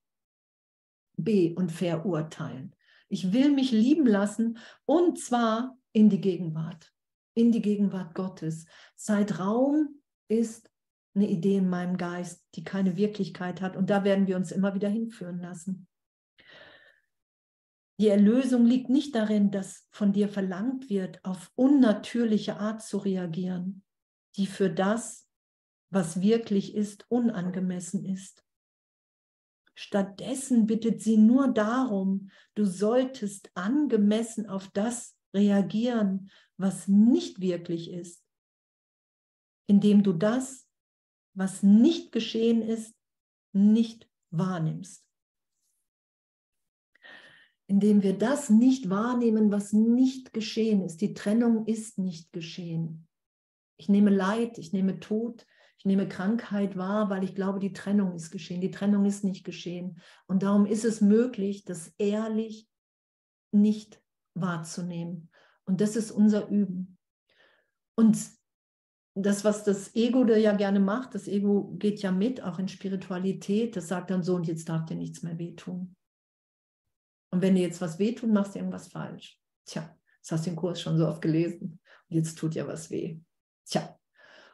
be- und verurteilen. Ich will mich lieben lassen und zwar in die Gegenwart in die Gegenwart Gottes. Zeitraum ist eine Idee in meinem Geist, die keine Wirklichkeit hat. Und da werden wir uns immer wieder hinführen lassen. Die Erlösung liegt nicht darin, dass von dir verlangt wird, auf unnatürliche Art zu reagieren, die für das, was wirklich ist, unangemessen ist. Stattdessen bittet sie nur darum, du solltest angemessen auf das reagieren, was nicht wirklich ist, indem du das, was nicht geschehen ist, nicht wahrnimmst. Indem wir das nicht wahrnehmen, was nicht geschehen ist. Die Trennung ist nicht geschehen. Ich nehme Leid, ich nehme Tod, Ich nehme Krankheit wahr, weil ich glaube, die Trennung ist geschehen. Die Trennung ist nicht geschehen. Und darum ist es möglich, das ehrlich nicht wahrzunehmen. Und das ist unser Üben. Und das, was das Ego da ja gerne macht, das Ego geht ja mit, auch in Spiritualität, das sagt dann so, und jetzt darf dir nichts mehr wehtun. Und wenn dir jetzt was wehtut, machst du irgendwas falsch. Tja, das hast du den Kurs schon so oft gelesen. Und jetzt tut ja was weh. Tja.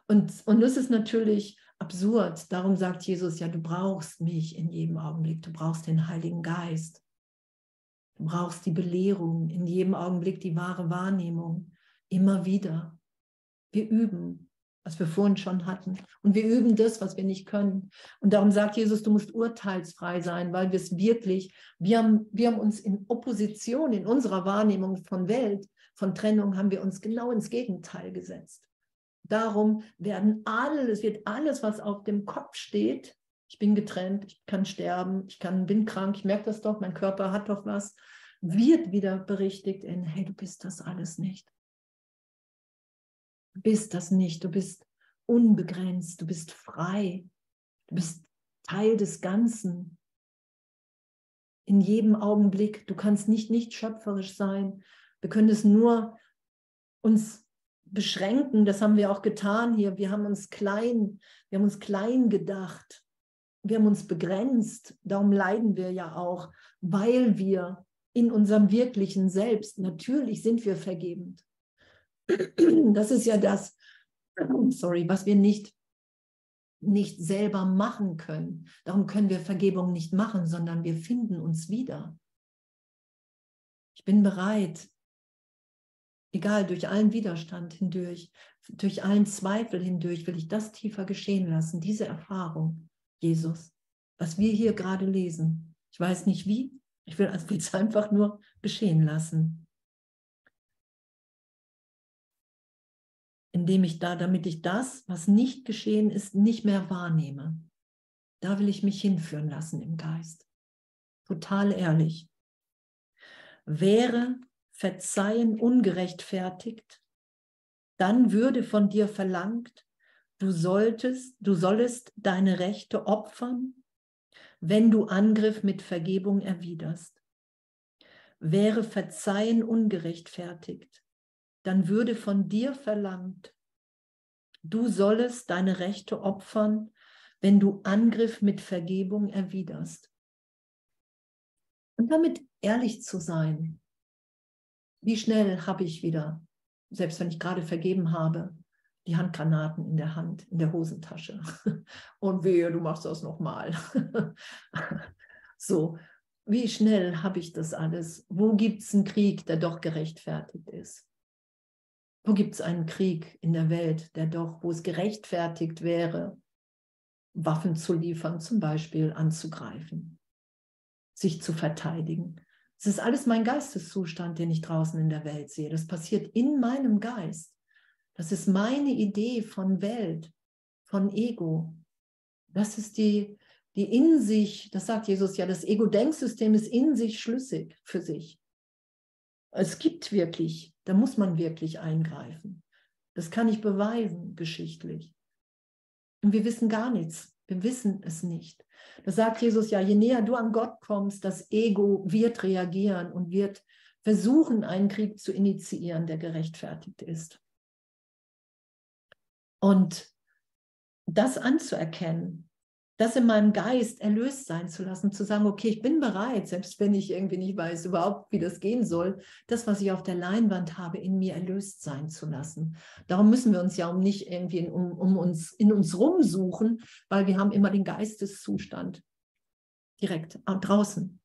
Und, und das ist natürlich absurd. Darum sagt Jesus ja, du brauchst mich in jedem Augenblick. Du brauchst den Heiligen Geist. Du brauchst die Belehrung, in jedem Augenblick die wahre Wahrnehmung. Immer wieder. Wir üben was wir vorhin schon hatten. Und wir üben das, was wir nicht können. Und darum sagt Jesus, du musst urteilsfrei sein, weil wir es wirklich, wir haben, wir haben uns in Opposition in unserer Wahrnehmung von Welt, von Trennung, haben wir uns genau ins Gegenteil gesetzt. Darum werden alles, wird alles, was auf dem Kopf steht, ich bin getrennt, ich kann sterben, ich kann, bin krank, ich merke das doch, mein Körper hat doch was, wird wieder berichtigt in, hey, du bist das alles nicht. Du bist das nicht. Du bist unbegrenzt. Du bist frei. Du bist Teil des Ganzen. In jedem Augenblick. Du kannst nicht nicht schöpferisch sein. Wir können es nur uns beschränken. Das haben wir auch getan hier. Wir haben uns klein, wir haben uns klein gedacht. Wir haben uns begrenzt. Darum leiden wir ja auch, weil wir in unserem wirklichen Selbst, natürlich sind wir vergebend. Das ist ja das, sorry, was wir nicht, nicht selber machen können. Darum können wir Vergebung nicht machen, sondern wir finden uns wieder. Ich bin bereit, egal, durch allen Widerstand hindurch, durch allen Zweifel hindurch, will ich das tiefer geschehen lassen, diese Erfahrung, Jesus, was wir hier gerade lesen. Ich weiß nicht wie, ich will es einfach nur geschehen lassen. indem ich da, damit ich das, was nicht geschehen ist, nicht mehr wahrnehme. Da will ich mich hinführen lassen im Geist. Total ehrlich. Wäre Verzeihen ungerechtfertigt, dann würde von dir verlangt, du solltest, du sollest deine Rechte opfern, wenn du Angriff mit Vergebung erwiderst. Wäre Verzeihen ungerechtfertigt, dann würde von dir verlangt, du sollest deine Rechte opfern, wenn du Angriff mit Vergebung erwiderst. Und damit ehrlich zu sein, wie schnell habe ich wieder, selbst wenn ich gerade vergeben habe, die Handgranaten in der Hand, in der Hosentasche. Und wehe, du machst das nochmal. so, wie schnell habe ich das alles? Wo gibt es einen Krieg, der doch gerechtfertigt ist? Wo gibt es einen Krieg in der Welt, der doch, wo es gerechtfertigt wäre, Waffen zu liefern, zum Beispiel anzugreifen, sich zu verteidigen? Es ist alles mein Geisteszustand, den ich draußen in der Welt sehe. Das passiert in meinem Geist. Das ist meine Idee von Welt, von Ego. Das ist die, die in sich, das sagt Jesus ja, das Ego-Denksystem ist in sich schlüssig für sich. Es gibt wirklich, da muss man wirklich eingreifen. Das kann ich beweisen, geschichtlich. Und wir wissen gar nichts. Wir wissen es nicht. Das sagt Jesus ja, je näher du an Gott kommst, das Ego wird reagieren und wird versuchen, einen Krieg zu initiieren, der gerechtfertigt ist. Und das anzuerkennen, das in meinem Geist erlöst sein zu lassen, zu sagen, okay, ich bin bereit, selbst wenn ich irgendwie nicht weiß überhaupt, wie das gehen soll, das, was ich auf der Leinwand habe, in mir erlöst sein zu lassen. Darum müssen wir uns ja um nicht irgendwie in, um, um uns in uns rumsuchen, weil wir haben immer den Geisteszustand direkt draußen.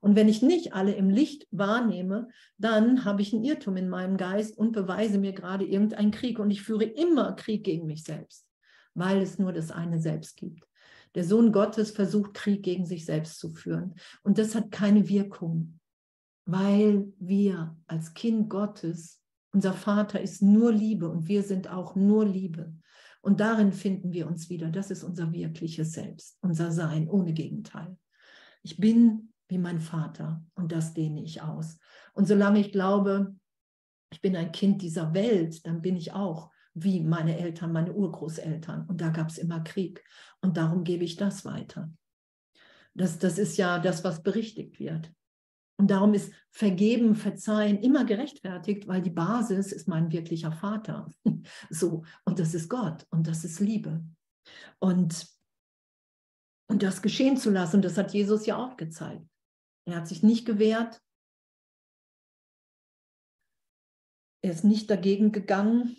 Und wenn ich nicht alle im Licht wahrnehme, dann habe ich einen Irrtum in meinem Geist und beweise mir gerade irgendeinen Krieg. Und ich führe immer Krieg gegen mich selbst, weil es nur das eine Selbst gibt. Der Sohn Gottes versucht Krieg gegen sich selbst zu führen. Und das hat keine Wirkung, weil wir als Kind Gottes, unser Vater ist nur Liebe und wir sind auch nur Liebe. Und darin finden wir uns wieder. Das ist unser wirkliches Selbst, unser Sein ohne Gegenteil. Ich bin wie mein Vater und das dehne ich aus. Und solange ich glaube, ich bin ein Kind dieser Welt, dann bin ich auch wie meine Eltern, meine Urgroßeltern. Und da gab es immer Krieg. Und darum gebe ich das weiter. Das, das ist ja das, was berichtigt wird. Und darum ist Vergeben, Verzeihen immer gerechtfertigt, weil die Basis ist mein wirklicher Vater. So, und das ist Gott und das ist Liebe. Und, und das geschehen zu lassen, das hat Jesus ja auch gezeigt. Er hat sich nicht gewehrt. Er ist nicht dagegen gegangen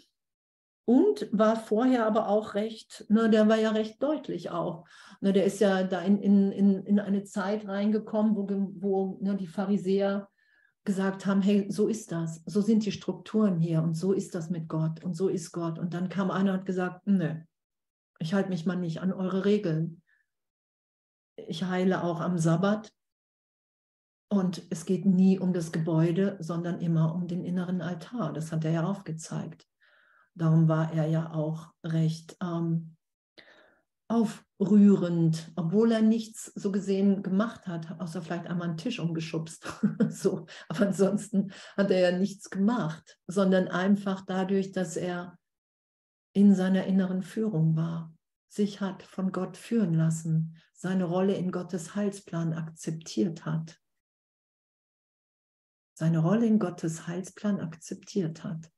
und war vorher aber auch recht, ne, der war ja recht deutlich auch. Ne, der ist ja da in, in, in eine Zeit reingekommen, wo, wo ne, die Pharisäer gesagt haben, hey, so ist das, so sind die Strukturen hier und so ist das mit Gott und so ist Gott. Und dann kam einer und hat gesagt, nö, ich halte mich mal nicht an eure Regeln. Ich heile auch am Sabbat. Und es geht nie um das Gebäude, sondern immer um den inneren Altar. Das hat er ja aufgezeigt. Darum war er ja auch recht ähm, aufrührend, obwohl er nichts so gesehen gemacht hat, außer vielleicht einmal einen Tisch umgeschubst. so. Aber ansonsten hat er ja nichts gemacht, sondern einfach dadurch, dass er in seiner inneren Führung war, sich hat von Gott führen lassen, seine Rolle in Gottes Heilsplan akzeptiert hat. Seine Rolle in Gottes Heilsplan akzeptiert hat.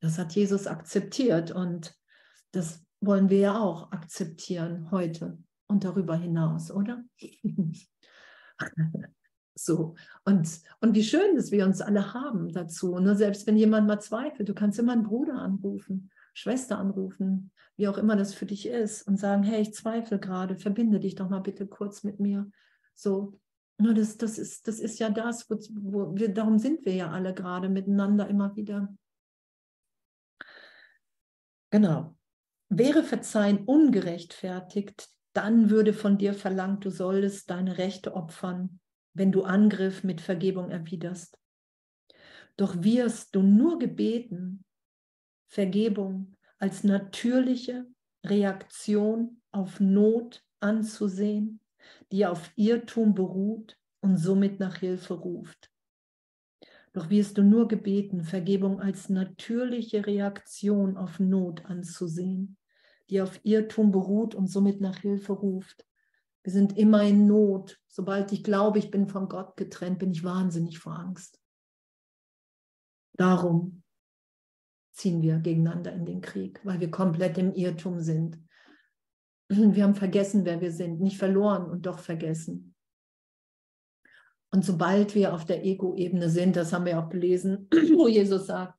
Das hat Jesus akzeptiert und das wollen wir ja auch akzeptieren heute und darüber hinaus, oder? so, und, und wie schön, dass wir uns alle haben dazu. Ne? Selbst wenn jemand mal zweifelt, du kannst immer einen Bruder anrufen, Schwester anrufen, wie auch immer das für dich ist, und sagen, hey, ich zweifle gerade, verbinde dich doch mal bitte kurz mit mir. So, ne, das, das, ist, das ist ja das, wo, wo wir, darum sind wir ja alle gerade miteinander immer wieder Genau. Wäre Verzeihen ungerechtfertigt, dann würde von dir verlangt, du solltest deine Rechte opfern, wenn du Angriff mit Vergebung erwiderst. Doch wirst du nur gebeten, Vergebung als natürliche Reaktion auf Not anzusehen, die auf Irrtum beruht und somit nach Hilfe ruft. Doch wirst du nur gebeten, Vergebung als natürliche Reaktion auf Not anzusehen, die auf Irrtum beruht und somit nach Hilfe ruft. Wir sind immer in Not. Sobald ich glaube, ich bin von Gott getrennt, bin ich wahnsinnig vor Angst. Darum ziehen wir gegeneinander in den Krieg, weil wir komplett im Irrtum sind. Wir haben vergessen, wer wir sind, nicht verloren und doch vergessen. Und sobald wir auf der Ego-Ebene sind, das haben wir auch gelesen, wo Jesus sagt,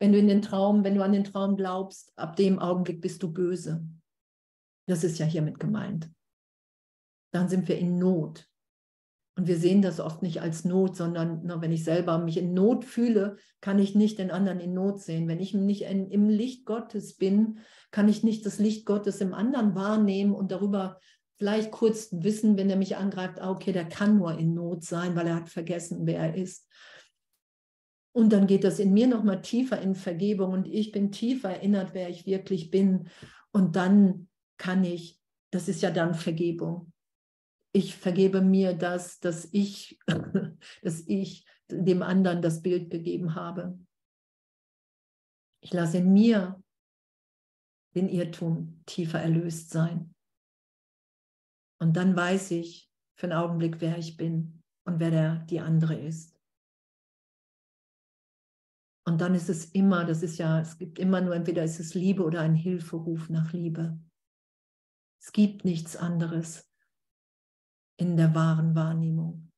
wenn du in den Traum, wenn du an den Traum glaubst, ab dem Augenblick bist du böse. Das ist ja hiermit gemeint. Dann sind wir in Not. Und wir sehen das oft nicht als Not, sondern na, wenn ich selber mich in Not fühle, kann ich nicht den anderen in Not sehen. Wenn ich nicht in, im Licht Gottes bin, kann ich nicht das Licht Gottes im anderen wahrnehmen und darüber vielleicht kurz wissen, wenn er mich angreift, ah, okay, der kann nur in Not sein, weil er hat vergessen, wer er ist. Und dann geht das in mir nochmal tiefer in Vergebung und ich bin tiefer erinnert, wer ich wirklich bin. Und dann kann ich, das ist ja dann Vergebung. Ich vergebe mir das, dass ich, dass ich dem anderen das Bild gegeben habe. Ich lasse in mir den Irrtum tiefer erlöst sein. Und dann weiß ich für einen Augenblick, wer ich bin und wer der, die andere ist. Und dann ist es immer, das ist ja, es gibt immer nur, entweder ist es Liebe oder ein Hilferuf nach Liebe. Es gibt nichts anderes in der wahren Wahrnehmung,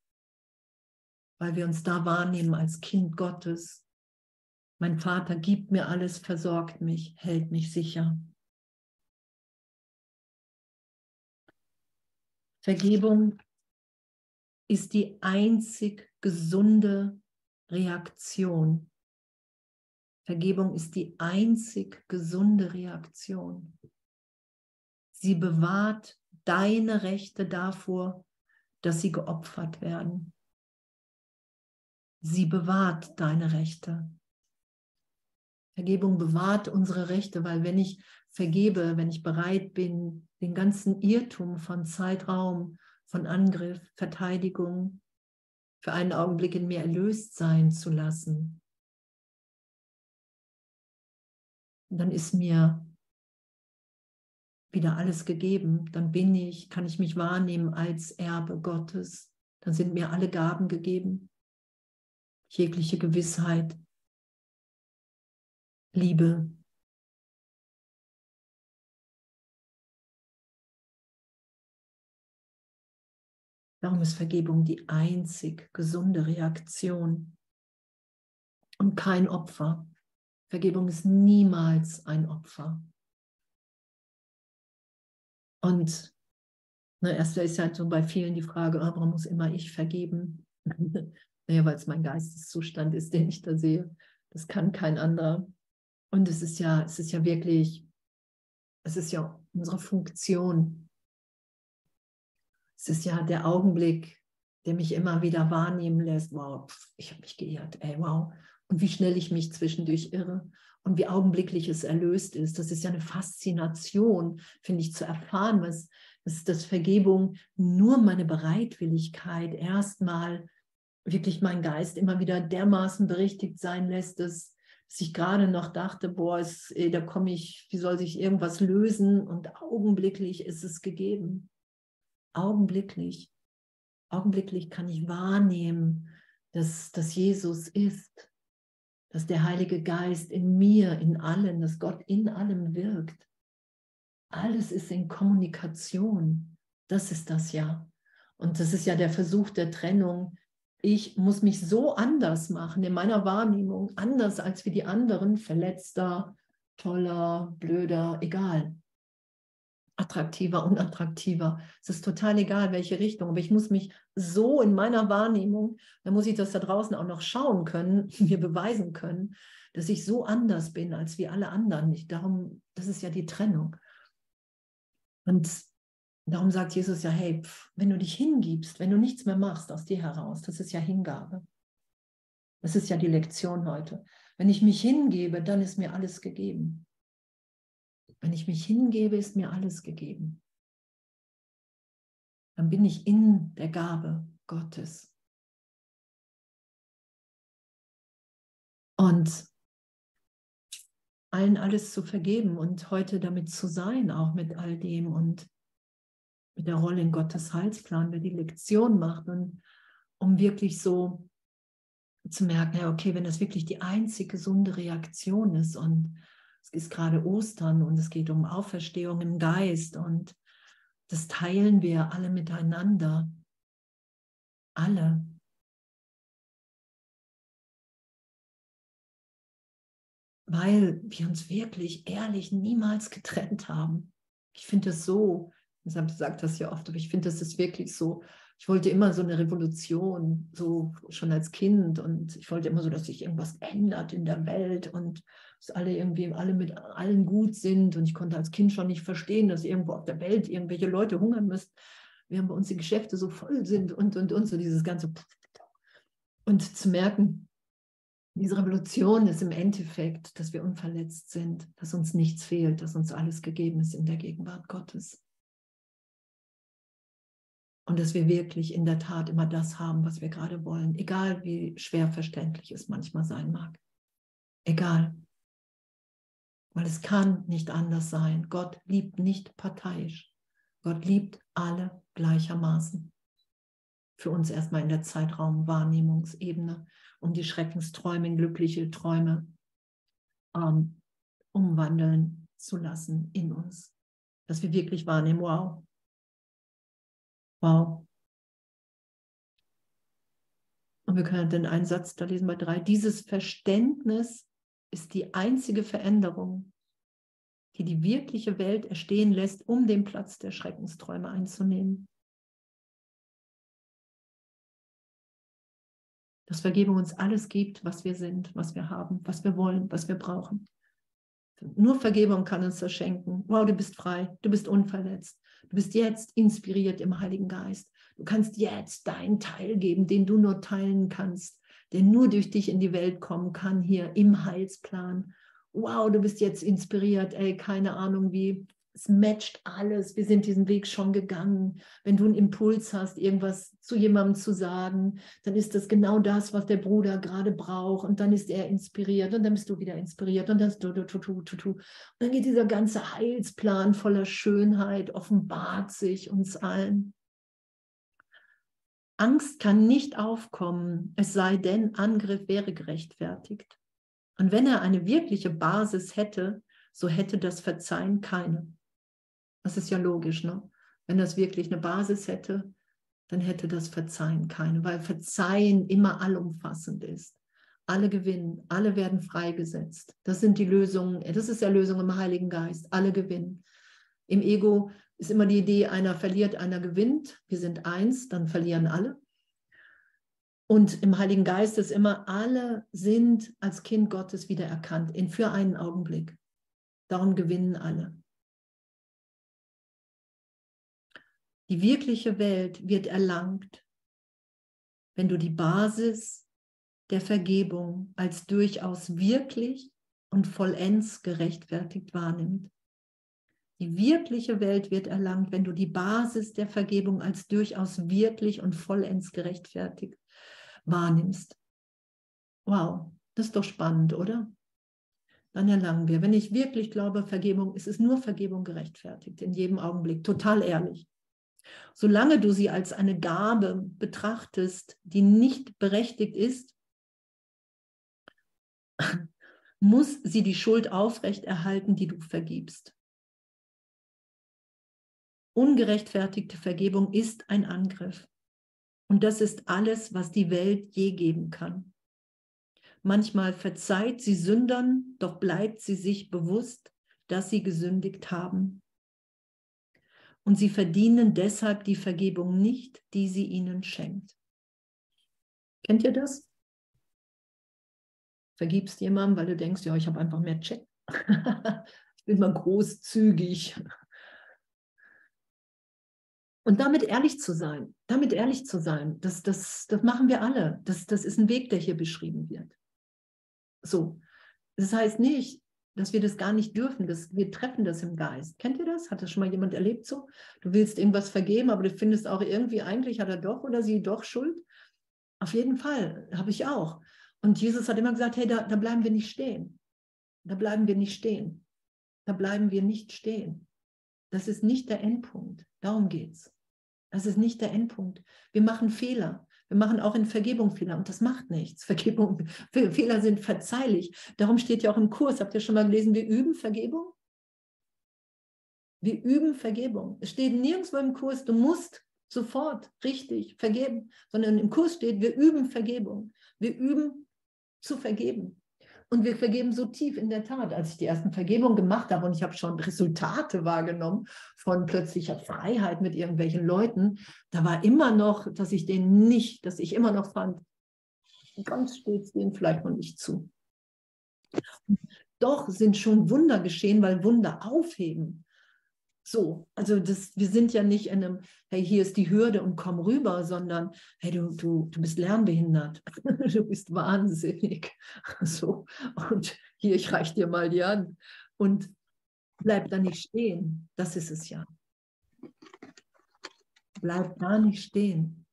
weil wir uns da wahrnehmen als Kind Gottes. Mein Vater gibt mir alles, versorgt mich, hält mich sicher. Vergebung ist die einzig gesunde Reaktion. Vergebung ist die einzig gesunde Reaktion. Sie bewahrt deine Rechte davor, dass sie geopfert werden. Sie bewahrt deine Rechte. Vergebung bewahrt unsere Rechte, weil wenn ich vergebe, wenn ich bereit bin, den ganzen Irrtum von Zeitraum, von Angriff, Verteidigung für einen Augenblick in mir erlöst sein zu lassen, dann ist mir wieder alles gegeben. Dann bin ich, kann ich mich wahrnehmen als Erbe Gottes. Dann sind mir alle Gaben gegeben. Jegliche Gewissheit, Liebe. Darum ist Vergebung die einzig gesunde Reaktion und kein Opfer. Vergebung ist niemals ein Opfer. Und ne, erst ist halt so bei vielen die Frage, oh, warum muss immer ich vergeben? naja, weil es mein Geisteszustand ist, den ich da sehe. Das kann kein anderer. Und es ist ja, es ist ja wirklich, es ist ja unsere Funktion. Es ist ja der Augenblick, der mich immer wieder wahrnehmen lässt, wow, ich habe mich geirrt, ey, wow. Und wie schnell ich mich zwischendurch irre und wie augenblicklich es erlöst ist. Das ist ja eine Faszination, finde ich, zu erfahren, was, dass, dass Vergebung nur meine Bereitwilligkeit erstmal wirklich mein Geist immer wieder dermaßen berichtigt sein lässt, dass, dass ich gerade noch dachte, boah, es, ey, da komme ich, wie soll sich irgendwas lösen? Und augenblicklich ist es gegeben. Augenblicklich. Augenblicklich kann ich wahrnehmen, dass, dass Jesus ist dass der Heilige Geist in mir, in allen, dass Gott in allem wirkt. Alles ist in Kommunikation. Das ist das ja. Und das ist ja der Versuch der Trennung. Ich muss mich so anders machen in meiner Wahrnehmung, anders als wie die anderen, verletzter, toller, blöder, egal attraktiver, unattraktiver. Es ist total egal, welche Richtung. Aber ich muss mich so in meiner Wahrnehmung, da muss ich das da draußen auch noch schauen können, mir beweisen können, dass ich so anders bin als wie alle anderen. Ich, darum, das ist ja die Trennung. Und darum sagt Jesus ja, hey, pf, wenn du dich hingibst, wenn du nichts mehr machst aus dir heraus, das ist ja Hingabe. Das ist ja die Lektion heute. Wenn ich mich hingebe, dann ist mir alles gegeben. Wenn ich mich hingebe, ist mir alles gegeben. Dann bin ich in der Gabe Gottes. Und allen alles zu vergeben und heute damit zu sein, auch mit all dem und mit der Rolle in Gottes Heilsplan, wer die Lektion macht und um wirklich so zu merken, ja, okay, wenn das wirklich die einzige gesunde Reaktion ist und es ist gerade Ostern und es geht um Auferstehung im Geist und das teilen wir alle miteinander. Alle. Weil wir uns wirklich ehrlich niemals getrennt haben. Ich finde es so, deshalb sagt das ja oft, aber ich finde, das ist wirklich so, ich wollte immer so eine Revolution, so schon als Kind. Und ich wollte immer so, dass sich irgendwas ändert in der Welt und dass alle irgendwie alle mit allen gut sind. Und ich konnte als Kind schon nicht verstehen, dass irgendwo auf der Welt irgendwelche Leute hungern müssen, während bei uns die Geschäfte so voll sind und und und so dieses ganze. Und zu merken, diese Revolution ist im Endeffekt, dass wir unverletzt sind, dass uns nichts fehlt, dass uns alles gegeben ist in der Gegenwart Gottes. Und dass wir wirklich in der Tat immer das haben, was wir gerade wollen, egal wie schwer verständlich es manchmal sein mag. Egal. Weil es kann nicht anders sein. Gott liebt nicht parteiisch. Gott liebt alle gleichermaßen. Für uns erstmal in der Zeitraumwahrnehmungsebene, um die Schreckensträume in glückliche Träume ähm, umwandeln zu lassen in uns. Dass wir wirklich wahrnehmen, wow, Wow. Und wir können den einen Satz da lesen bei drei. Dieses Verständnis ist die einzige Veränderung, die die wirkliche Welt erstehen lässt, um den Platz der Schreckensträume einzunehmen. Dass Vergebung uns alles gibt, was wir sind, was wir haben, was wir wollen, was wir brauchen. Nur Vergebung kann uns das schenken. Wow, du bist frei, du bist unverletzt. Du bist jetzt inspiriert im Heiligen Geist. Du kannst jetzt deinen Teil geben, den du nur teilen kannst, der nur durch dich in die Welt kommen kann, hier im Heilsplan. Wow, du bist jetzt inspiriert, ey, keine Ahnung wie, es matcht alles. Wir sind diesen Weg schon gegangen. Wenn du einen Impuls hast, irgendwas zu jemandem zu sagen, dann ist das genau das, was der Bruder gerade braucht. Und dann ist er inspiriert und dann bist du wieder inspiriert und du, du, du, du. Und dann geht dieser ganze Heilsplan voller Schönheit, offenbart sich uns allen. Angst kann nicht aufkommen, es sei denn, Angriff wäre gerechtfertigt. Und wenn er eine wirkliche Basis hätte, so hätte das Verzeihen keine. Das ist ja logisch, ne? Wenn das wirklich eine Basis hätte, dann hätte das Verzeihen keine, weil Verzeihen immer allumfassend ist. Alle gewinnen, alle werden freigesetzt. Das sind die Lösungen, das ist Erlösung im Heiligen Geist. Alle gewinnen. Im Ego ist immer die Idee, einer verliert, einer gewinnt. Wir sind eins, dann verlieren alle. Und im Heiligen Geist ist immer, alle sind als Kind Gottes wiedererkannt, in für einen Augenblick. Darum gewinnen alle. Die wirkliche Welt wird erlangt, wenn du die Basis der Vergebung als durchaus wirklich und vollends gerechtfertigt wahrnimmst. Die wirkliche Welt wird erlangt, wenn du die Basis der Vergebung als durchaus wirklich und vollends gerechtfertigt wahrnimmst. Wow, das ist doch spannend, oder? Dann erlangen wir. Wenn ich wirklich glaube, Vergebung, ist es nur Vergebung gerechtfertigt, in jedem Augenblick, total ehrlich. Solange du sie als eine Gabe betrachtest, die nicht berechtigt ist, muss sie die Schuld aufrechterhalten, die du vergibst. Ungerechtfertigte Vergebung ist ein Angriff. Und das ist alles, was die Welt je geben kann. Manchmal verzeiht sie Sündern, doch bleibt sie sich bewusst, dass sie gesündigt haben und sie verdienen deshalb die Vergebung nicht, die sie ihnen schenkt. Kennt ihr das? Vergibst jemandem, weil du denkst, ja, ich habe einfach mehr Check. ich bin mal großzügig. Und damit ehrlich zu sein, damit ehrlich zu sein, das, das, das machen wir alle. Das, das ist ein Weg, der hier beschrieben wird. So. Das heißt nicht, dass wir das gar nicht dürfen. Das, wir treffen das im Geist. Kennt ihr das? Hat das schon mal jemand erlebt so? Du willst irgendwas vergeben, aber du findest auch irgendwie, eigentlich hat er doch oder sie doch Schuld. Auf jeden Fall, habe ich auch. Und Jesus hat immer gesagt, hey, da, da bleiben wir nicht stehen. Da bleiben wir nicht stehen. Da bleiben wir nicht stehen. Das ist nicht der Endpunkt. Darum geht es. Das ist nicht der Endpunkt. Wir machen Fehler. Wir machen auch in Vergebung Fehler und das macht nichts. Vergebung, Fehler sind verzeihlich. Darum steht ja auch im Kurs, habt ihr schon mal gelesen, wir üben Vergebung? Wir üben Vergebung. Es steht nirgendwo im Kurs, du musst sofort richtig vergeben, sondern im Kurs steht, wir üben Vergebung. Wir üben zu vergeben. Und wir vergeben so tief in der Tat. Als ich die ersten Vergebungen gemacht habe und ich habe schon Resultate wahrgenommen von plötzlicher Freiheit mit irgendwelchen Leuten, da war immer noch, dass ich denen nicht, dass ich immer noch fand, ganz stets denen vielleicht noch nicht zu. Doch sind schon Wunder geschehen, weil Wunder aufheben. So, also das, wir sind ja nicht in einem, hey, hier ist die Hürde und komm rüber, sondern hey, du, du, du bist lernbehindert, du bist wahnsinnig. So, und hier, ich reiche dir mal die Hand. Und bleib da nicht stehen. Das ist es ja. Bleib da nicht stehen.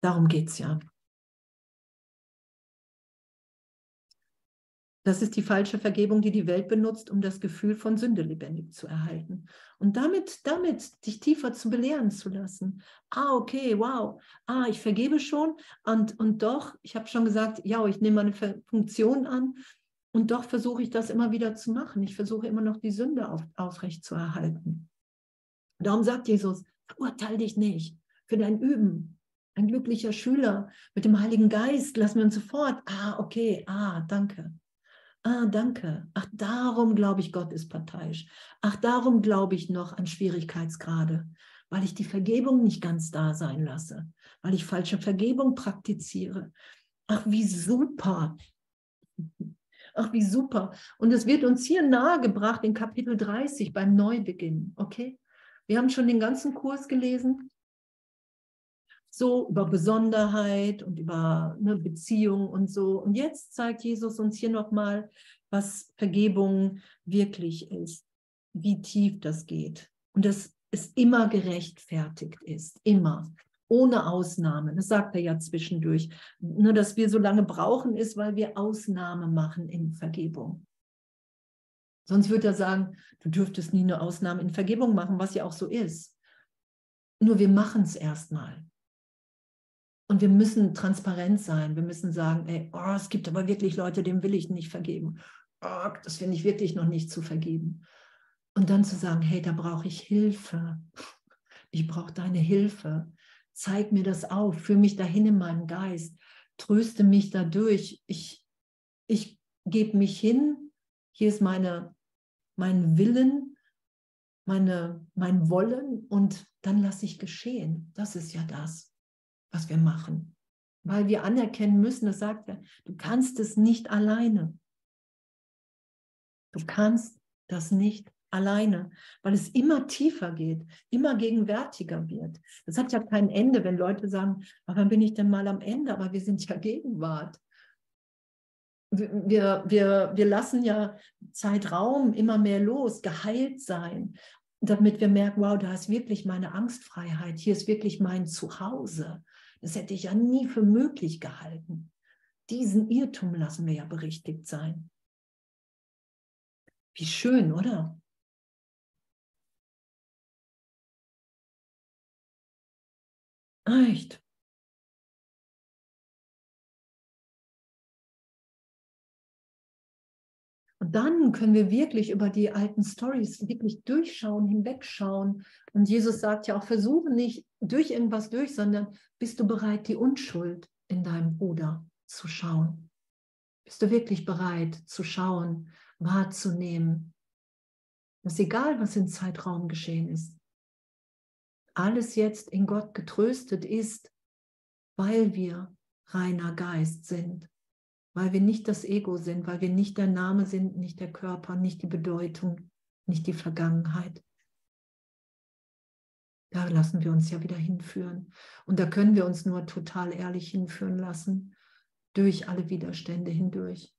Darum geht es ja. Das ist die falsche Vergebung, die die Welt benutzt, um das Gefühl von Sünde lebendig zu erhalten. Und damit, damit dich tiefer zu belehren zu lassen. Ah, okay, wow. Ah, ich vergebe schon. Und, und doch, ich habe schon gesagt, ja, ich nehme eine Funktion an. Und doch versuche ich das immer wieder zu machen. Ich versuche immer noch die Sünde auf, aufrecht zu erhalten. Darum sagt Jesus, verurteile dich nicht für dein Üben. Ein glücklicher Schüler mit dem Heiligen Geist, lass mir uns sofort. Ah, okay, ah, danke. Ah, danke. Ach, darum glaube ich, Gott ist parteiisch. Ach, darum glaube ich noch an Schwierigkeitsgrade, weil ich die Vergebung nicht ganz da sein lasse, weil ich falsche Vergebung praktiziere. Ach, wie super. Ach, wie super. Und es wird uns hier nahegebracht in Kapitel 30 beim Neubeginn. Okay? Wir haben schon den ganzen Kurs gelesen so über Besonderheit und über eine Beziehung und so. Und jetzt zeigt Jesus uns hier nochmal, was Vergebung wirklich ist. wie tief das geht. Und dass es immer gerechtfertigt ist. Immer. Ohne Ausnahmen. Das sagt er ja zwischendurch. Nur, dass wir so lange brauchen, ist, weil wir Ausnahme machen in Vergebung. Sonst würde er sagen, du dürftest nie eine Ausnahme in Vergebung machen, was ja auch so ist. Nur wir machen es erstmal. Und wir müssen transparent sein. Wir müssen sagen, ey, oh, es gibt aber wirklich Leute, dem will ich nicht vergeben. Oh, das finde ich wirklich noch nicht zu vergeben. Und dann zu sagen, hey, da brauche ich Hilfe. Ich brauche deine Hilfe. Zeig mir das auf. Führe mich dahin in meinem Geist. Tröste mich dadurch. Ich, ich gebe mich hin. Hier ist meine meinen Willen, meine, mein Wollen und dann lasse ich geschehen. Das ist ja das, was wir machen. Weil wir anerkennen müssen, das sagt er, du kannst es nicht alleine. Du kannst das nicht alleine, weil es immer tiefer geht, immer gegenwärtiger wird. Das hat ja kein Ende, wenn Leute sagen, wann bin ich denn mal am Ende? Aber wir sind ja Gegenwart wir, wir, wir lassen ja Zeitraum immer mehr los, geheilt sein, damit wir merken, wow, da ist wirklich meine Angstfreiheit, hier ist wirklich mein Zuhause. Das hätte ich ja nie für möglich gehalten. Diesen Irrtum lassen wir ja berichtigt sein. Wie schön, oder? Echt. Dann können wir wirklich über die alten Stories wirklich durchschauen, hinwegschauen. Und Jesus sagt ja auch, versuche nicht durch irgendwas durch, sondern bist du bereit, die Unschuld in deinem Bruder zu schauen? Bist du wirklich bereit zu schauen, wahrzunehmen, dass egal, was im Zeitraum geschehen ist, alles jetzt in Gott getröstet ist, weil wir reiner Geist sind weil wir nicht das Ego sind, weil wir nicht der Name sind, nicht der Körper, nicht die Bedeutung, nicht die Vergangenheit. Da lassen wir uns ja wieder hinführen. Und da können wir uns nur total ehrlich hinführen lassen, durch alle Widerstände hindurch.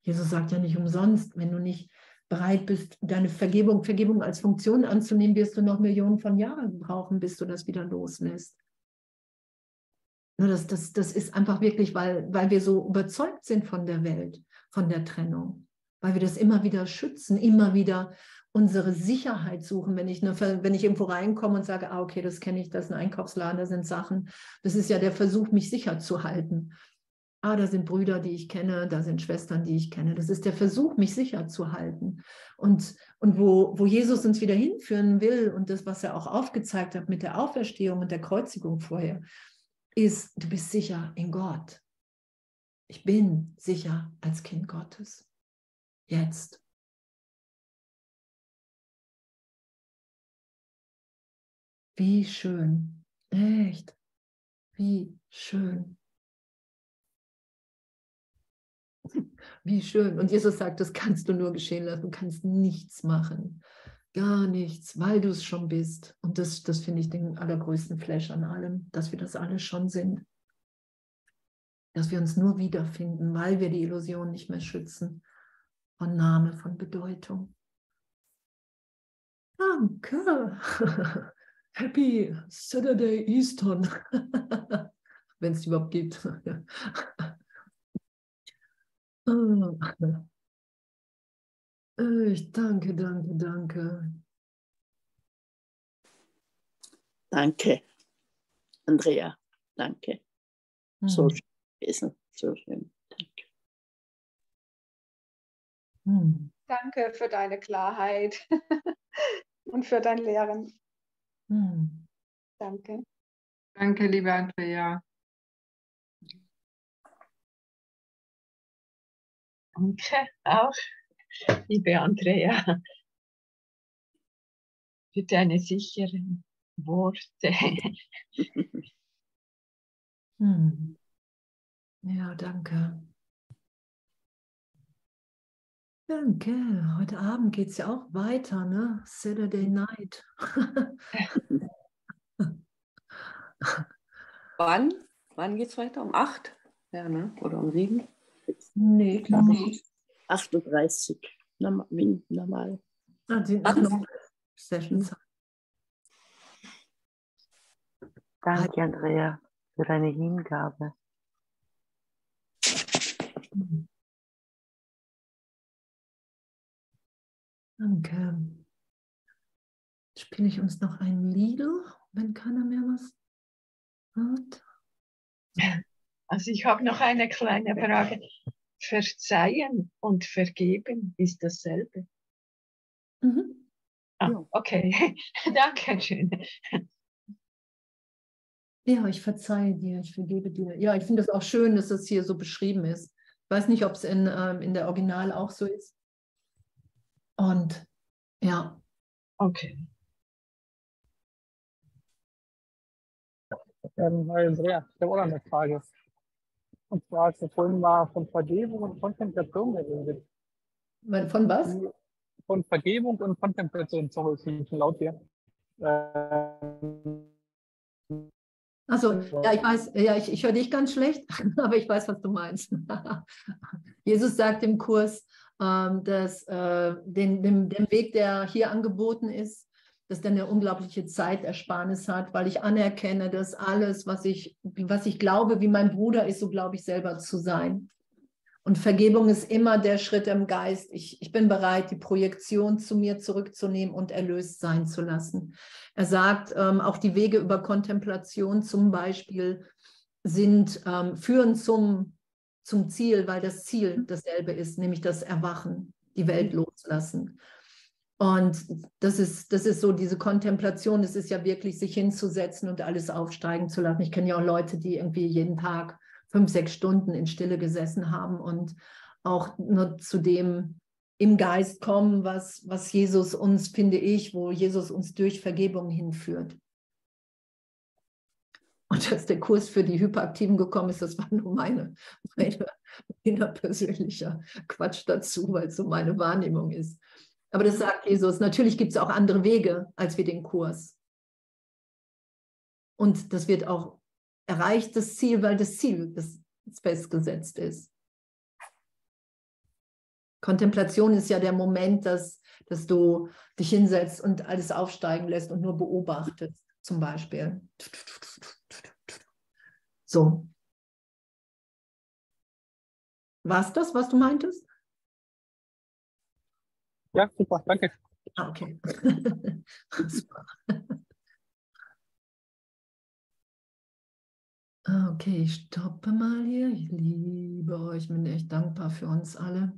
Jesus sagt ja nicht umsonst, wenn du nicht bereit bist, deine Vergebung, Vergebung als Funktion anzunehmen, wirst du noch Millionen von Jahren brauchen, bis du das wieder loslässt. Ne, das, das, das ist einfach wirklich, weil, weil wir so überzeugt sind von der Welt, von der Trennung, weil wir das immer wieder schützen, immer wieder unsere Sicherheit suchen. Wenn ich, eine, wenn ich irgendwo reinkomme und sage, ah, okay, das kenne ich, das ist ein Einkaufsladen, da sind Sachen, das ist ja der Versuch, mich sicher zu halten. Ah, da sind Brüder, die ich kenne, da sind Schwestern, die ich kenne. Das ist der Versuch, mich sicher zu halten. Und, und wo, wo Jesus uns wieder hinführen will und das, was er auch aufgezeigt hat mit der Auferstehung und der Kreuzigung vorher, ist, du bist sicher in Gott. Ich bin sicher als Kind Gottes. Jetzt. Wie schön. Echt. Wie schön. Wie schön. Und Jesus sagt, das kannst du nur geschehen lassen. Du kannst nichts machen. Gar nichts, weil du es schon bist. Und das, das finde ich den allergrößten Flash an allem, dass wir das alles schon sind. Dass wir uns nur wiederfinden, weil wir die Illusion nicht mehr schützen von Name, von Bedeutung. Danke. Happy Saturday Eastern. Wenn es überhaupt gibt. Ich danke, danke, danke. Danke, Andrea. Danke. Mhm. So schön gewesen. So schön. Danke. Mhm. Danke für deine Klarheit und für dein Lehren. Mhm. Danke. Danke, liebe Andrea. Danke auch liebe Andrea, für deine sicheren Worte. Hm. Ja, danke. Danke. Heute Abend geht es ja auch weiter, ne? Saturday night. Wann? Wann geht es weiter? Um acht? Ja, ne? Oder um sieben? Nee, glaube ich. 38, normal. Ah, noch Danke, Andrea, für deine Hingabe. Danke. Spiele ich uns noch ein Lied, wenn keiner mehr was hat? Also ich habe noch eine kleine Frage. Verzeihen und vergeben ist dasselbe. Mhm. Ah, okay, danke schön. Ja, ich verzeihe dir, ich vergebe dir. Ja, ich finde es auch schön, dass das hier so beschrieben ist. Ich weiß nicht, ob es in, ähm, in der Original auch so ist. Und ja. Okay. Ähm, Andrea, ich habe auch noch eine Frage. Und zwar, als du vorhin mal von Vergebung und Kontemplation geredet. Von was? Von Vergebung und Kontemplation, sorry, ist ein bisschen laut hier. Ähm, Achso, ja, ich weiß, ja, ich, ich höre dich ganz schlecht, aber ich weiß, was du meinst. Jesus sagt im Kurs, ähm, dass äh, den, dem, dem Weg, der hier angeboten ist, dass der eine unglaubliche Zeitersparnis hat, weil ich anerkenne, dass alles, was ich, was ich glaube, wie mein Bruder ist, so glaube ich selber zu sein. Und Vergebung ist immer der Schritt im Geist. Ich, ich bin bereit, die Projektion zu mir zurückzunehmen und erlöst sein zu lassen. Er sagt, ähm, auch die Wege über Kontemplation zum Beispiel sind, ähm, führen zum, zum Ziel, weil das Ziel dasselbe ist, nämlich das Erwachen, die Welt loslassen. Und das ist, das ist so diese Kontemplation, es ist ja wirklich, sich hinzusetzen und alles aufsteigen zu lassen. Ich kenne ja auch Leute, die irgendwie jeden Tag fünf, sechs Stunden in Stille gesessen haben und auch nur zu dem im Geist kommen, was, was Jesus uns, finde ich, wo Jesus uns durch Vergebung hinführt. Und dass der Kurs für die Hyperaktiven gekommen ist, das war nur meine, meine, mein persönlicher Quatsch dazu, weil es so meine Wahrnehmung ist. Aber das sagt Jesus. Natürlich gibt es auch andere Wege als wir den Kurs. Und das wird auch erreicht das Ziel, weil das Ziel festgesetzt ist. Kontemplation ist ja der Moment, dass, dass du dich hinsetzt und alles aufsteigen lässt und nur beobachtest, zum Beispiel. So. War es das, was du meintest? Ja, super, danke. Ah, okay. super. Okay, ich stoppe mal hier. Ich liebe euch, bin echt dankbar für uns alle.